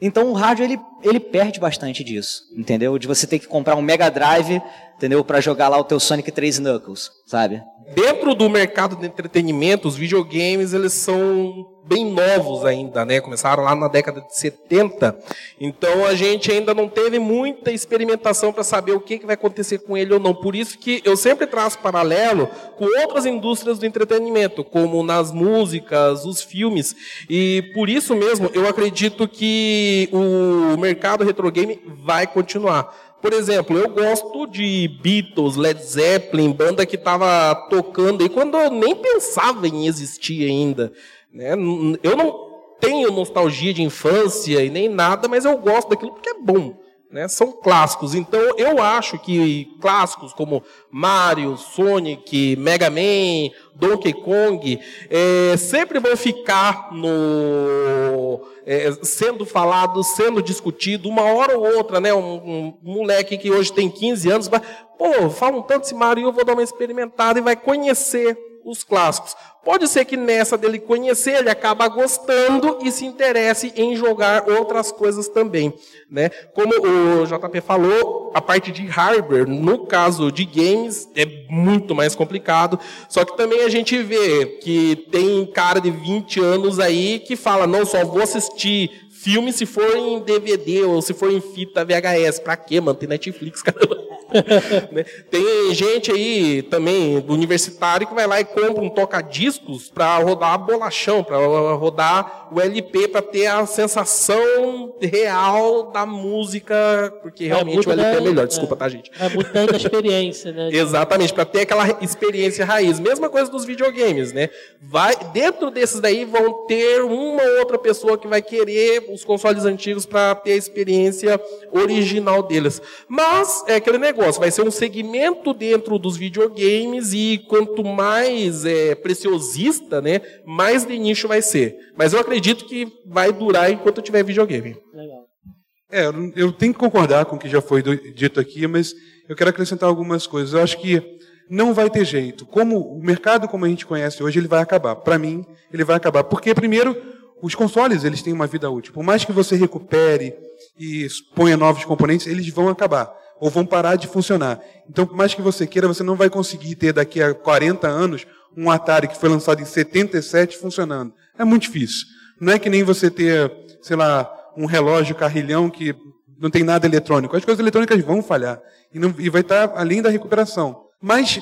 Então o rádio ele, ele perde bastante disso, entendeu? De você ter que comprar um Mega Drive, entendeu, para jogar lá o teu Sonic 3 Knuckles, sabe? Dentro do mercado de entretenimento, os videogames eles são bem novos ainda, né? Começaram lá na década de 70. Então a gente ainda não teve muita experimentação para saber o que, que vai acontecer com ele ou não. Por isso que eu sempre traço paralelo com outras indústrias do entretenimento, como nas músicas, os filmes. E por isso mesmo eu acredito que o mercado retro game vai continuar. Por exemplo, eu gosto de Beatles, Led Zeppelin, banda que estava tocando e quando eu nem pensava em existir ainda. Né? Eu não tenho nostalgia de infância e nem nada, mas eu gosto daquilo porque é bom. Né? São clássicos. Então eu acho que clássicos como Mario, Sonic, Mega Man, Donkey Kong é, sempre vão ficar no é, sendo falado, sendo discutido, uma hora ou outra, né? Um, um, moleque que hoje tem 15 anos, vai, pô, falam tanto esse Mario, eu vou dar uma experimentada e vai conhecer os clássicos. Pode ser que nessa dele conhecer, ele acaba gostando e se interesse em jogar outras coisas também. Né? Como o JP falou, a parte de hardware, no caso de games, é muito mais complicado. Só que também a gente vê que tem cara de 20 anos aí que fala, não, só vou assistir filme se for em DVD ou se for em fita VHS. Pra quê, mano? Tem Netflix, caramba. Né? Tem gente aí também, universitário, que vai lá e compra um toca-discos para rodar bolachão, para rodar o LP, para ter a sensação real da música, porque é realmente é o LP da, é melhor. Desculpa, é, tá, gente? É muito da experiência, né? Exatamente, para ter aquela experiência raiz. Mesma coisa dos videogames, né? Vai, dentro desses daí vão ter uma outra pessoa que vai querer os consoles antigos para ter a experiência original deles. Mas é aquele negócio negócio, vai ser um segmento dentro dos videogames e quanto mais é, preciosista, né, mais de nicho vai ser. Mas eu acredito que vai durar enquanto tiver videogame. Legal. É, eu tenho que concordar com o que já foi dito aqui, mas eu quero acrescentar algumas coisas. Eu acho que não vai ter jeito. Como o mercado como a gente conhece hoje, ele vai acabar. Para mim, ele vai acabar. Porque primeiro, os consoles, eles têm uma vida útil. Por mais que você recupere e ponha novos componentes, eles vão acabar ou vão parar de funcionar. Então, por mais que você queira, você não vai conseguir ter daqui a 40 anos um Atari que foi lançado em 77 funcionando. É muito difícil. Não é que nem você ter, sei lá, um relógio carrilhão que não tem nada eletrônico. As coisas eletrônicas vão falhar e, não, e vai estar além da recuperação. Mas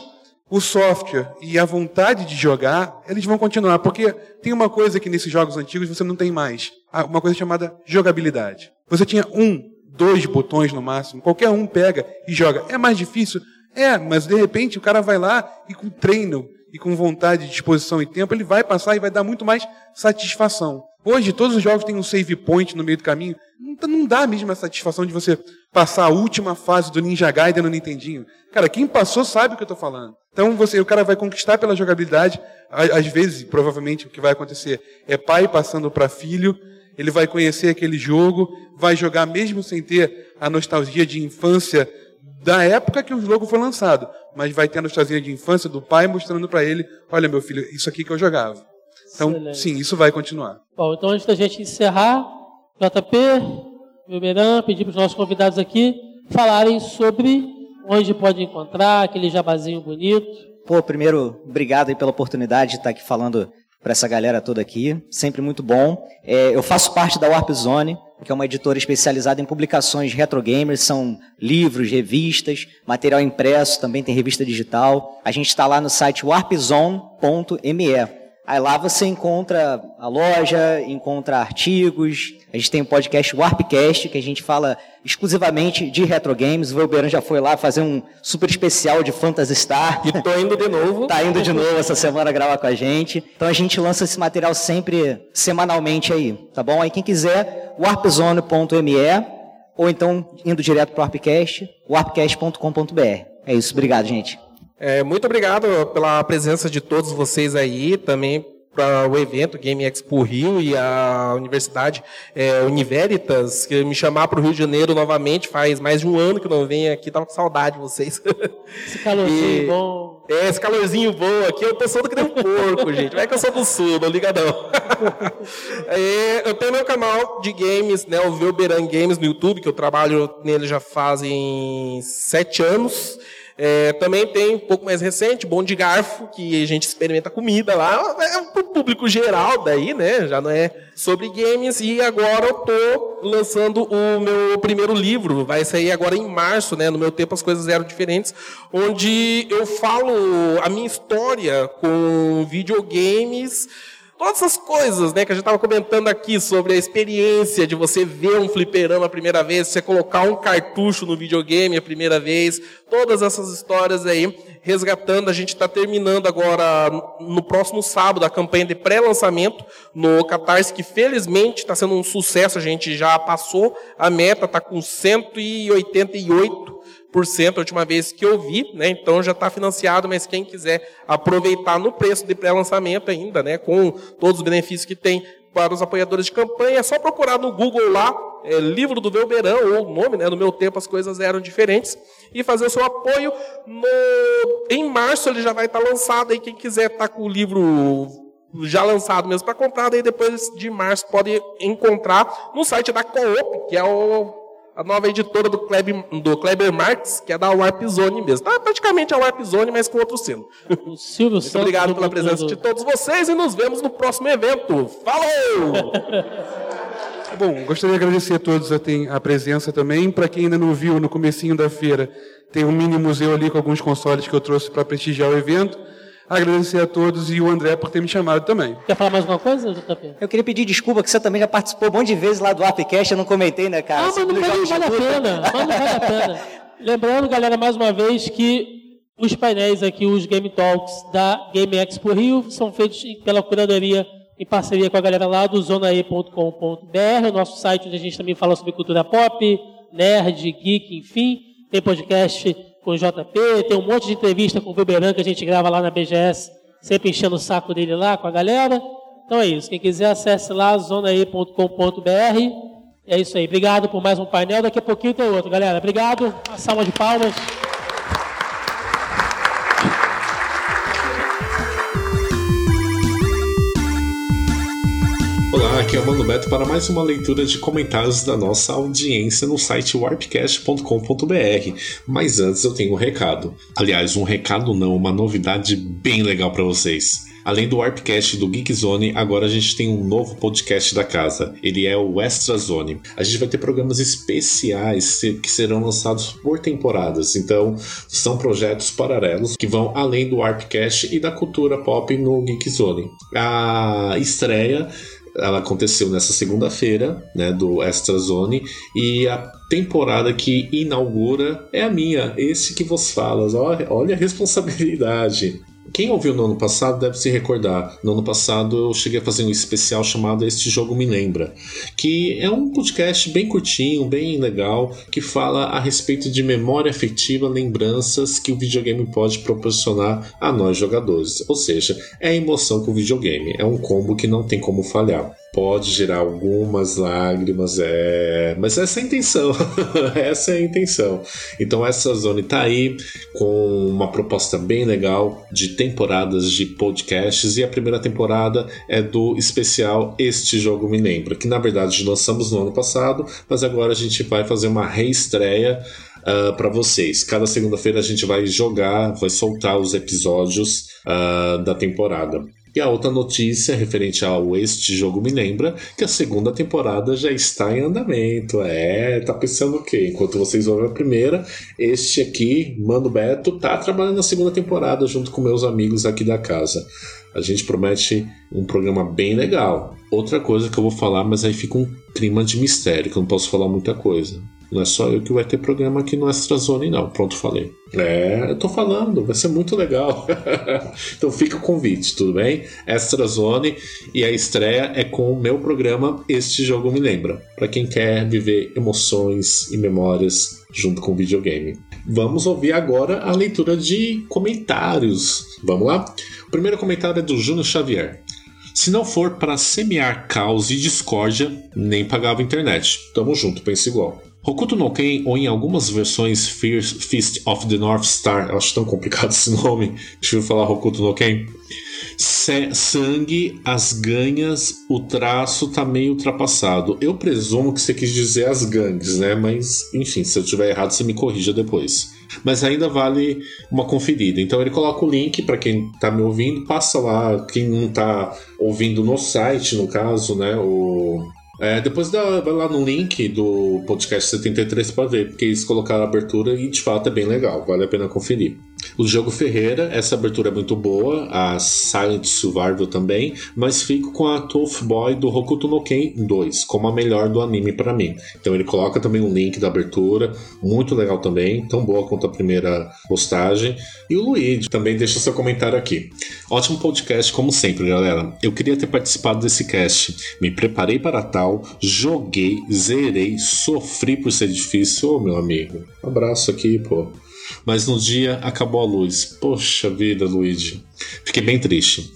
o software e a vontade de jogar, eles vão continuar, porque tem uma coisa que nesses jogos antigos você não tem mais, uma coisa chamada jogabilidade. Você tinha um dois botões no máximo. Qualquer um pega e joga. É mais difícil? É, mas de repente o cara vai lá e com treino e com vontade, disposição e tempo, ele vai passar e vai dar muito mais satisfação. Hoje, todos os jogos têm um save point no meio do caminho. Não, não dá a mesma satisfação de você passar a última fase do Ninja Gaiden no Nintendinho. Cara, quem passou sabe o que eu estou falando. Então, você, o cara vai conquistar pela jogabilidade. Às vezes, provavelmente, o que vai acontecer é pai passando para filho. Ele vai conhecer aquele jogo, vai jogar mesmo sem ter a nostalgia de infância da época que o jogo foi lançado, mas vai ter a nostalgia de infância do pai mostrando para ele, olha meu filho, isso aqui que eu jogava. Então, Excelente. sim, isso vai continuar. Bom, então antes da gente encerrar, JP, Wilberan, pedir para os nossos convidados aqui falarem sobre onde pode encontrar aquele jabazinho bonito. Pô, primeiro, obrigado aí pela oportunidade de estar aqui falando para essa galera toda aqui, sempre muito bom. É, eu faço parte da Warp Zone, que é uma editora especializada em publicações retro gamers, são livros, revistas, material impresso, também tem revista digital. A gente está lá no site warpzone.me. Aí lá você encontra a loja, encontra artigos. A gente tem um podcast Warpcast, que a gente fala exclusivamente de retro games. O Velberan já foi lá fazer um super especial de Phantasy Star. E tô indo de novo. tá indo de novo essa semana gravar com a gente. Então a gente lança esse material sempre semanalmente aí, tá bom? Aí quem quiser, warpzone.me ou então indo direto para o Warpcast, warpcast.com.br. É isso, obrigado, gente. É, muito obrigado pela presença de todos vocês aí, também para o evento Game Expo Rio e a Universidade é, Univeritas, que me chamar para o Rio de Janeiro novamente, faz mais de um ano que eu não venho aqui, tava com saudade de vocês. Esse calorzinho e, bom. É, esse calorzinho bom aqui, eu tô solto que nem um porco, gente. Vai que eu sou do sul, não liga não. é, eu tenho meu canal de games, né, o Velberan Games no YouTube, que eu trabalho nele já fazem sete anos. É, também tem um pouco mais recente, Bom de Garfo, que a gente experimenta comida lá. É para o público geral daí, né? Já não é sobre games. E agora eu tô lançando o meu primeiro livro. Vai sair agora em março, né? No meu tempo as coisas eram diferentes. Onde eu falo a minha história com videogames todas essas coisas, né, que a gente estava comentando aqui sobre a experiência de você ver um fliperama a primeira vez, você colocar um cartucho no videogame a primeira vez, todas essas histórias aí, resgatando. A gente está terminando agora no próximo sábado a campanha de pré-lançamento no Catarse, que felizmente está sendo um sucesso. A gente já passou a meta, está com 188 a última vez que eu vi, né? Então já está financiado, mas quem quiser aproveitar no preço de pré-lançamento ainda, né? Com todos os benefícios que tem para os apoiadores de campanha, é só procurar no Google lá, é, livro do Velberão, ou o nome, né? No meu tempo as coisas eram diferentes, e fazer o seu apoio. No... Em março ele já vai estar tá lançado, aí quem quiser estar tá com o livro já lançado mesmo para comprar, daí depois de março pode encontrar no site da Coop, que é o a nova editora do Kleber, do Kleber Marx, que é da Warp Zone mesmo. Tá praticamente a Warp Zone, mas com outro selo. Silvio Muito obrigado pela presença de todos vocês e nos vemos no próximo evento. Falou! Bom, gostaria de agradecer a todos a, presença também. Para quem ainda não viu, no comecinho da feira, tem um mini museu ali com alguns consoles que eu trouxe para prestigiar o evento agradecer a todos e o André por ter me chamado também. Quer falar mais alguma coisa, JP? Eu queria pedir desculpa que você também já participou um monte de vezes lá do Appcast, eu não comentei, né, cara? Ah, mas não vale, vale a pena, mas não vale a pena. Lembrando, galera, mais uma vez que os painéis aqui, os Game Talks da Game Expo Rio, são feitos pela curadoria em parceria com a galera lá do zonae.com.br, o nosso site onde a gente também fala sobre cultura pop, nerd, geek, enfim. Tem podcast com o JP, tem um monte de entrevista com o Weberan que a gente grava lá na BGS, sempre enchendo o saco dele lá com a galera. Então é isso. Quem quiser, acesse lá zonae.com.br. É isso aí. Obrigado por mais um painel. Daqui a pouquinho tem outro, galera. Obrigado. Uma salva de palmas. Aqui é o Mano Beto para mais uma leitura de comentários da nossa audiência no site warpcast.com.br. Mas antes eu tenho um recado. Aliás, um recado não, uma novidade bem legal para vocês. Além do Warpcast do Geek Zone, agora a gente tem um novo podcast da casa. Ele é o Extra Zone. A gente vai ter programas especiais que serão lançados por temporadas. Então, são projetos paralelos que vão além do Warpcast e da cultura pop no Geek Zone. A estreia ela aconteceu nessa segunda-feira, né, do Extra Zone, e a temporada que inaugura é a minha, esse que vos falas. Olha, olha a responsabilidade. Quem ouviu no ano passado deve se recordar. No ano passado eu cheguei a fazer um especial chamado Este Jogo Me Lembra, que é um podcast bem curtinho, bem legal, que fala a respeito de memória afetiva, lembranças que o videogame pode proporcionar a nós jogadores. Ou seja, é a emoção com o videogame. É um combo que não tem como falhar pode gerar algumas lágrimas, é, mas essa é a intenção, essa é a intenção. Então essa zone tá aí com uma proposta bem legal de temporadas de podcasts e a primeira temporada é do especial Este Jogo Me Lembra, que na verdade lançamos no ano passado, mas agora a gente vai fazer uma reestreia Uh, ah, para vocês. Cada segunda-feira a gente vai jogar, vai soltar os episódios uh, da temporada. E a outra notícia referente ao Este Jogo Me Lembra que a segunda temporada já está em andamento. É, tá pensando o quê? Enquanto vocês ouvem a primeira, este aqui, Mano Beto, tá trabalhando na segunda temporada junto com meus amigos aqui da casa. A gente promete um programa bem legal. Outra coisa que eu vou falar, mas aí fica um clima de mistério, que eu não posso falar muita coisa. Não é só eu que vai ter programa aqui no Extra Zone, não. Pronto, falei. É, eu tô falando, vai ser muito legal. então fica o convite, tudo bem? Extra Zone e a estreia é com o meu programa Este Jogo Me Lembra. para quem quer viver emoções e memórias junto com o videogame. Vamos ouvir agora a leitura de comentários. Vamos lá? O primeiro comentário é do Júnior Xavier. Se não for para semear caos e discórdia, nem pagava internet. Tamo junto, pensa igual. Hokuto no Ken, ou em algumas versões Fist of the North Star, acho tão complicado esse nome, deixa eu falar Hokuto no Ken. sangue, as ganhas, o traço tá meio ultrapassado. Eu presumo que você quis dizer as gangues, né? Mas, enfim, se eu tiver errado, você me corrija depois. Mas ainda vale uma conferida. Então ele coloca o link para quem tá me ouvindo, passa lá, quem não tá ouvindo no site, no caso, né? O é, depois dá, vai lá no link do podcast 73 para ver, porque eles colocaram a abertura e de fato é bem legal, vale a pena conferir. O jogo Ferreira, essa abertura é muito boa, a Silent Survival também, mas fico com a Tough Boy do Hokuto no Ken 2, como a melhor do anime para mim. Então ele coloca também um link da abertura, muito legal também, tão boa quanto a primeira postagem. E o Luigi também deixa seu comentário aqui. Ótimo podcast, como sempre, galera. Eu queria ter participado desse cast, me preparei para tal, joguei, zerei, sofri por ser difícil, ô oh, meu amigo. Abraço aqui, pô. Mas no dia acabou a luz. Poxa vida, Luigi. Fiquei bem triste.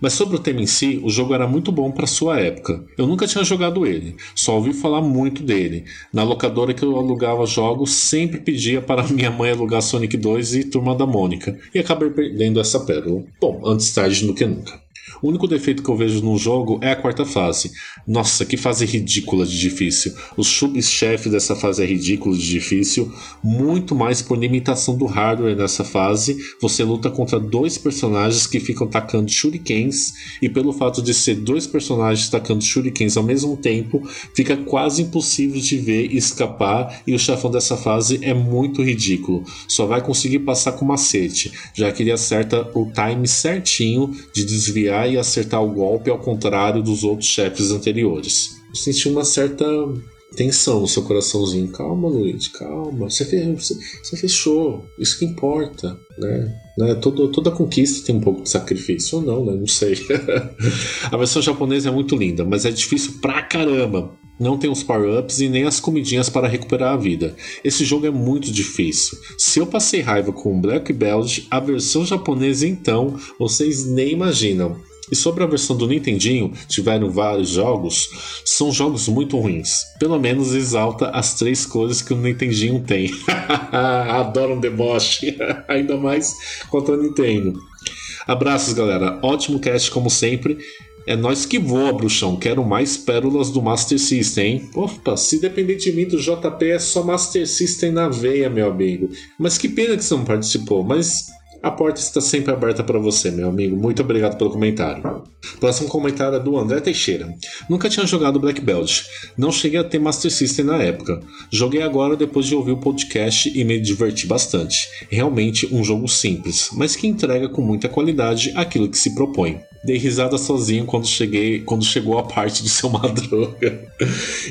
Mas sobre o tema em si, o jogo era muito bom para sua época. Eu nunca tinha jogado ele, só ouvi falar muito dele. Na locadora que eu alugava jogos, sempre pedia para minha mãe alugar Sonic 2 e Turma da Mônica, e acabei perdendo essa pérola. Bom, antes tarde do que nunca. O único defeito que eu vejo no jogo é a quarta fase. Nossa, que fase ridícula de difícil. O subchefe dessa fase é ridículo de difícil, muito mais por limitação do hardware nessa fase. Você luta contra dois personagens que ficam tacando shurikens, e pelo fato de ser dois personagens tacando shurikens ao mesmo tempo, fica quase impossível de ver e escapar, e o chefão dessa fase é muito ridículo. Só vai conseguir passar com macete, já que ele acerta o time certinho de desviar e acertar o golpe ao contrário dos outros chefes anteriores. Eu senti uma certa tensão no seu coraçãozinho. Calma, Luiz, calma. Você, você fechou. Isso que importa, né? né? Todo, toda conquista tem um pouco de sacrifício ou não, né? Não sei. a versão japonesa é muito linda, mas é difícil pra caramba. Não tem os power-ups e nem as comidinhas para recuperar a vida. Esse jogo é muito difícil. Se eu passei raiva com Black Belt, a versão japonesa então, vocês nem imaginam. E sobre a versão do Nintendinho, tiveram vários jogos, são jogos muito ruins. Pelo menos exalta as três cores que o Nintendinho tem. Adoro um deboche, ainda mais contra o Nintendo. Abraços, galera. Ótimo cast como sempre. É nós que voa, bruxão. Quero mais pérolas do Master System, hein? Opa, se depender de mim do JP é só Master System na veia, meu amigo. Mas que pena que você não participou. Mas a porta está sempre aberta para você, meu amigo. Muito obrigado pelo comentário. Próximo comentário é do André Teixeira. Nunca tinha jogado Black Belt. Não cheguei a ter Master System na época. Joguei agora depois de ouvir o podcast e me diverti bastante. Realmente um jogo simples, mas que entrega com muita qualidade aquilo que se propõe. Dei risada sozinho quando cheguei, quando chegou a parte de ser uma droga.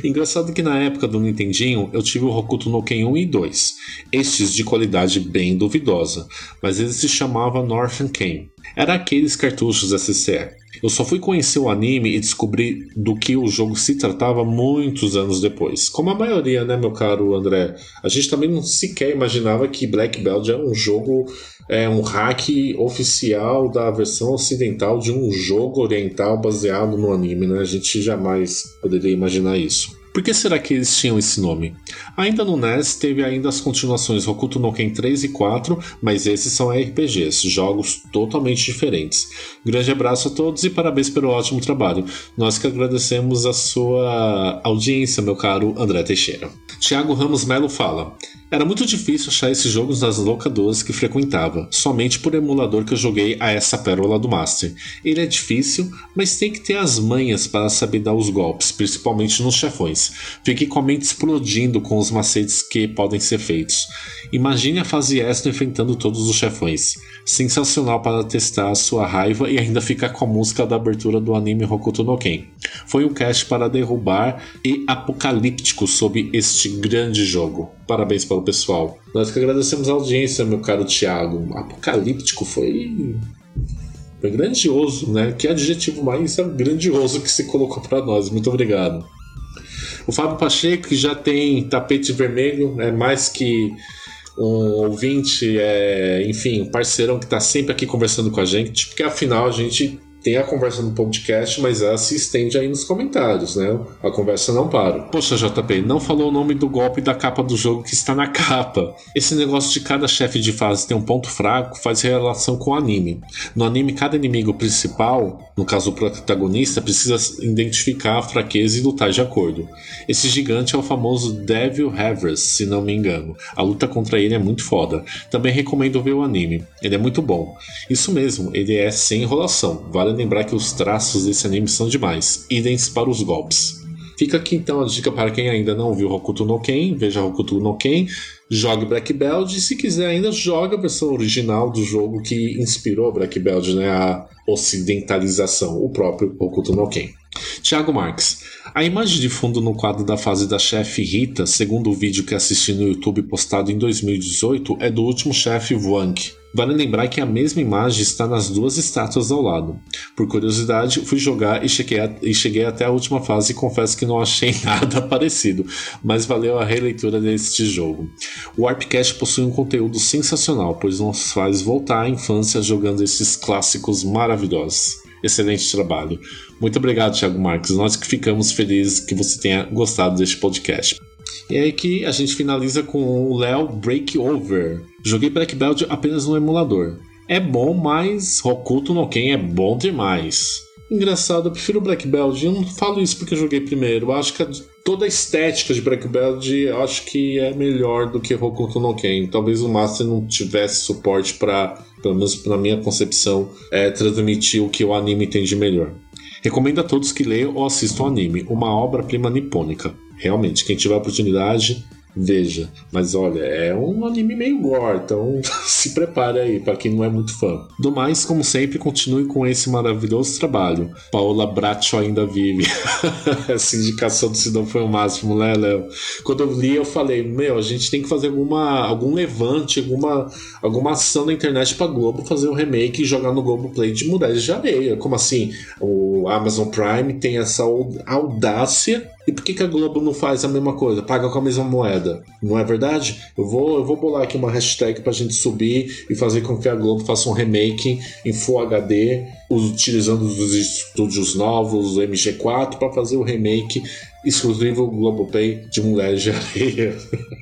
Engraçado que na época do Nintendinho eu tive o Hokuto no Ken 1 e 2, estes de qualidade bem duvidosa, mas ele se chamava Northern Ken. Era aqueles cartuchos SCR. Eu só fui conhecer o anime e descobrir do que o jogo se tratava muitos anos depois. Como a maioria, né, meu caro André? A gente também não sequer imaginava que Black Belt era um jogo, é, um hack oficial da versão ocidental de um jogo oriental baseado no anime, né? A gente jamais poderia imaginar isso. Por que será que eles tinham esse nome? Ainda no NES teve ainda as continuações Hokuto no Ken 3 e 4, mas esses são RPGs, jogos totalmente diferentes. Grande abraço a todos e parabéns pelo ótimo trabalho. Nós que agradecemos a sua audiência, meu caro André Teixeira. Tiago Ramos Melo fala: Era muito difícil achar esses jogos nas locadoras que frequentava, somente por emulador que eu joguei a essa pérola do Master. Ele é difícil, mas tem que ter as manhas para saber dar os golpes, principalmente nos chefões. Fique com a mente explodindo com os macetes que podem ser feitos. Imagine a fase extra enfrentando todos os chefões. Sensacional para testar a sua raiva e ainda ficar com a música da abertura do anime Hokuto no Ken. Foi um cast para derrubar e apocalíptico sobre este grande jogo. Parabéns para o pessoal. Nós que agradecemos a audiência, meu caro Thiago. Apocalíptico foi foi grandioso, né? Que adjetivo mais grandioso que se colocou para nós. Muito obrigado. O Fábio Pacheco, que já tem tapete vermelho, é mais que um ouvinte, é, enfim, um parceirão que está sempre aqui conversando com a gente, porque afinal a gente tem a conversa no podcast, mas ela se estende aí nos comentários, né? A conversa não para. Poxa, JP, não falou o nome do golpe da capa do jogo que está na capa. Esse negócio de cada chefe de fase ter um ponto fraco faz relação com o anime. No anime, cada inimigo principal, no caso o protagonista, precisa identificar a fraqueza e lutar de acordo. Esse gigante é o famoso Devil Havers, se não me engano. A luta contra ele é muito foda. Também recomendo ver o anime. Ele é muito bom. Isso mesmo, ele é sem enrolação. Vale lembrar que os traços desse anime são demais, idens para os golpes. Fica aqui então a dica para quem ainda não viu Hokuto no Ken, veja Hokuto no Ken, jogue Black Belt e se quiser ainda joga a versão original do jogo que inspirou Black Belt, né, a ocidentalização, o próprio Hokuto no Ken. Tiago Marques. A imagem de fundo no quadro da fase da chefe Rita, segundo o vídeo que assisti no YouTube postado em 2018, é do último chefe Wang. Vale lembrar que a mesma imagem está nas duas estátuas ao lado. Por curiosidade, fui jogar e cheguei, a, e cheguei até a última fase e confesso que não achei nada parecido, mas valeu a releitura deste jogo. O Warpcast possui um conteúdo sensacional, pois nos faz voltar à infância jogando esses clássicos maravilhosos. Excelente trabalho. Muito obrigado, Thiago Marques. Nós que ficamos felizes que você tenha gostado deste podcast. E aí que a gente finaliza com o Léo Breakover. Joguei Black Belt apenas no emulador. É bom, mas Hokuto no Ken é bom demais. Engraçado, eu prefiro Black Belt. Eu não falo isso porque eu joguei primeiro. Eu acho que toda a estética de Black Belt eu acho que é melhor do que Hokuto no Ken. Talvez o Master não tivesse suporte para, pelo menos na minha concepção, é, transmitir o que o anime tem de melhor. Recomendo a todos que leiam ou assistam o anime, uma obra-prima nipônica. Realmente, quem tiver a oportunidade, veja. Mas olha, é um anime meio gore, então se prepare aí para quem não é muito fã. Do mais, como sempre, continue com esse maravilhoso trabalho. Paola Bracho ainda vive. Essa indicação do Sidão foi o máximo, né, Léo? Quando eu li, eu falei: Meu, a gente tem que fazer alguma, algum levante, alguma, alguma ação na internet pra Globo fazer um remake e jogar no Globo Play de Mulheres de Areia. Como assim? O Amazon Prime tem essa audácia e por que, que a Globo não faz a mesma coisa? Paga com a mesma moeda. Não é verdade? Eu vou, eu vou bolar aqui uma hashtag pra gente subir e fazer com que a Globo faça um remake em Full HD, utilizando os estúdios novos, o MG4, para fazer o remake exclusivo Globopay de Mulheres de Areia.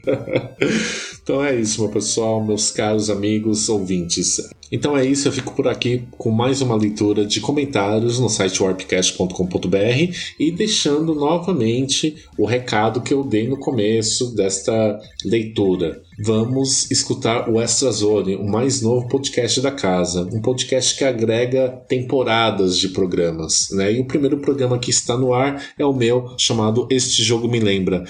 então é isso, meu pessoal, meus caros amigos ouvintes. Então é isso, eu fico por aqui com mais uma leitura de comentários no site warpcast.com.br e deixando novamente o recado que eu dei no começo desta leitura. Vamos escutar o Extra Zone, o mais novo podcast da casa, um podcast que agrega temporadas de programas, né? E o primeiro programa que está no ar é o meu chamado Este Jogo Me Lembra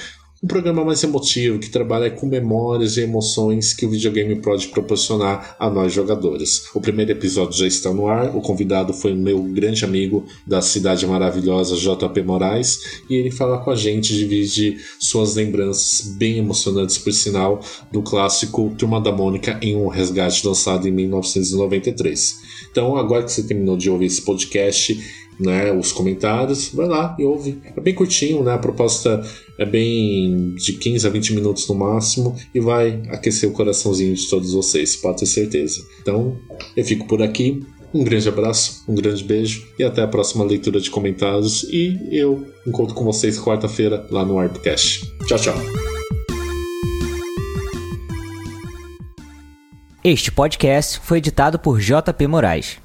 um programa mais emotivo que trabalha com memórias e emoções que o videogame pode proporcionar a nós jogadores. O primeiro episódio já está no ar. O convidado foi o meu grande amigo da cidade maravilhosa JP Moraes e ele fala com a gente, divide suas lembranças bem emocionantes por sinal do clássico Turma da Mônica em um resgate lançado em 1993. Então, agora que você terminou de ouvir esse podcast, né, os comentários, vai lá e ouve. É bem curtinho, né? A proposta é bem de 15 a 20 minutos no máximo e vai aquecer o coraçãozinho de todos vocês, pode ter certeza. Então, eu fico por aqui. Um grande abraço, um grande beijo e até a próxima leitura de comentários. E eu encontro com vocês quarta-feira lá no Arpcast. Tchau, tchau. Este podcast foi editado por JP Moraes.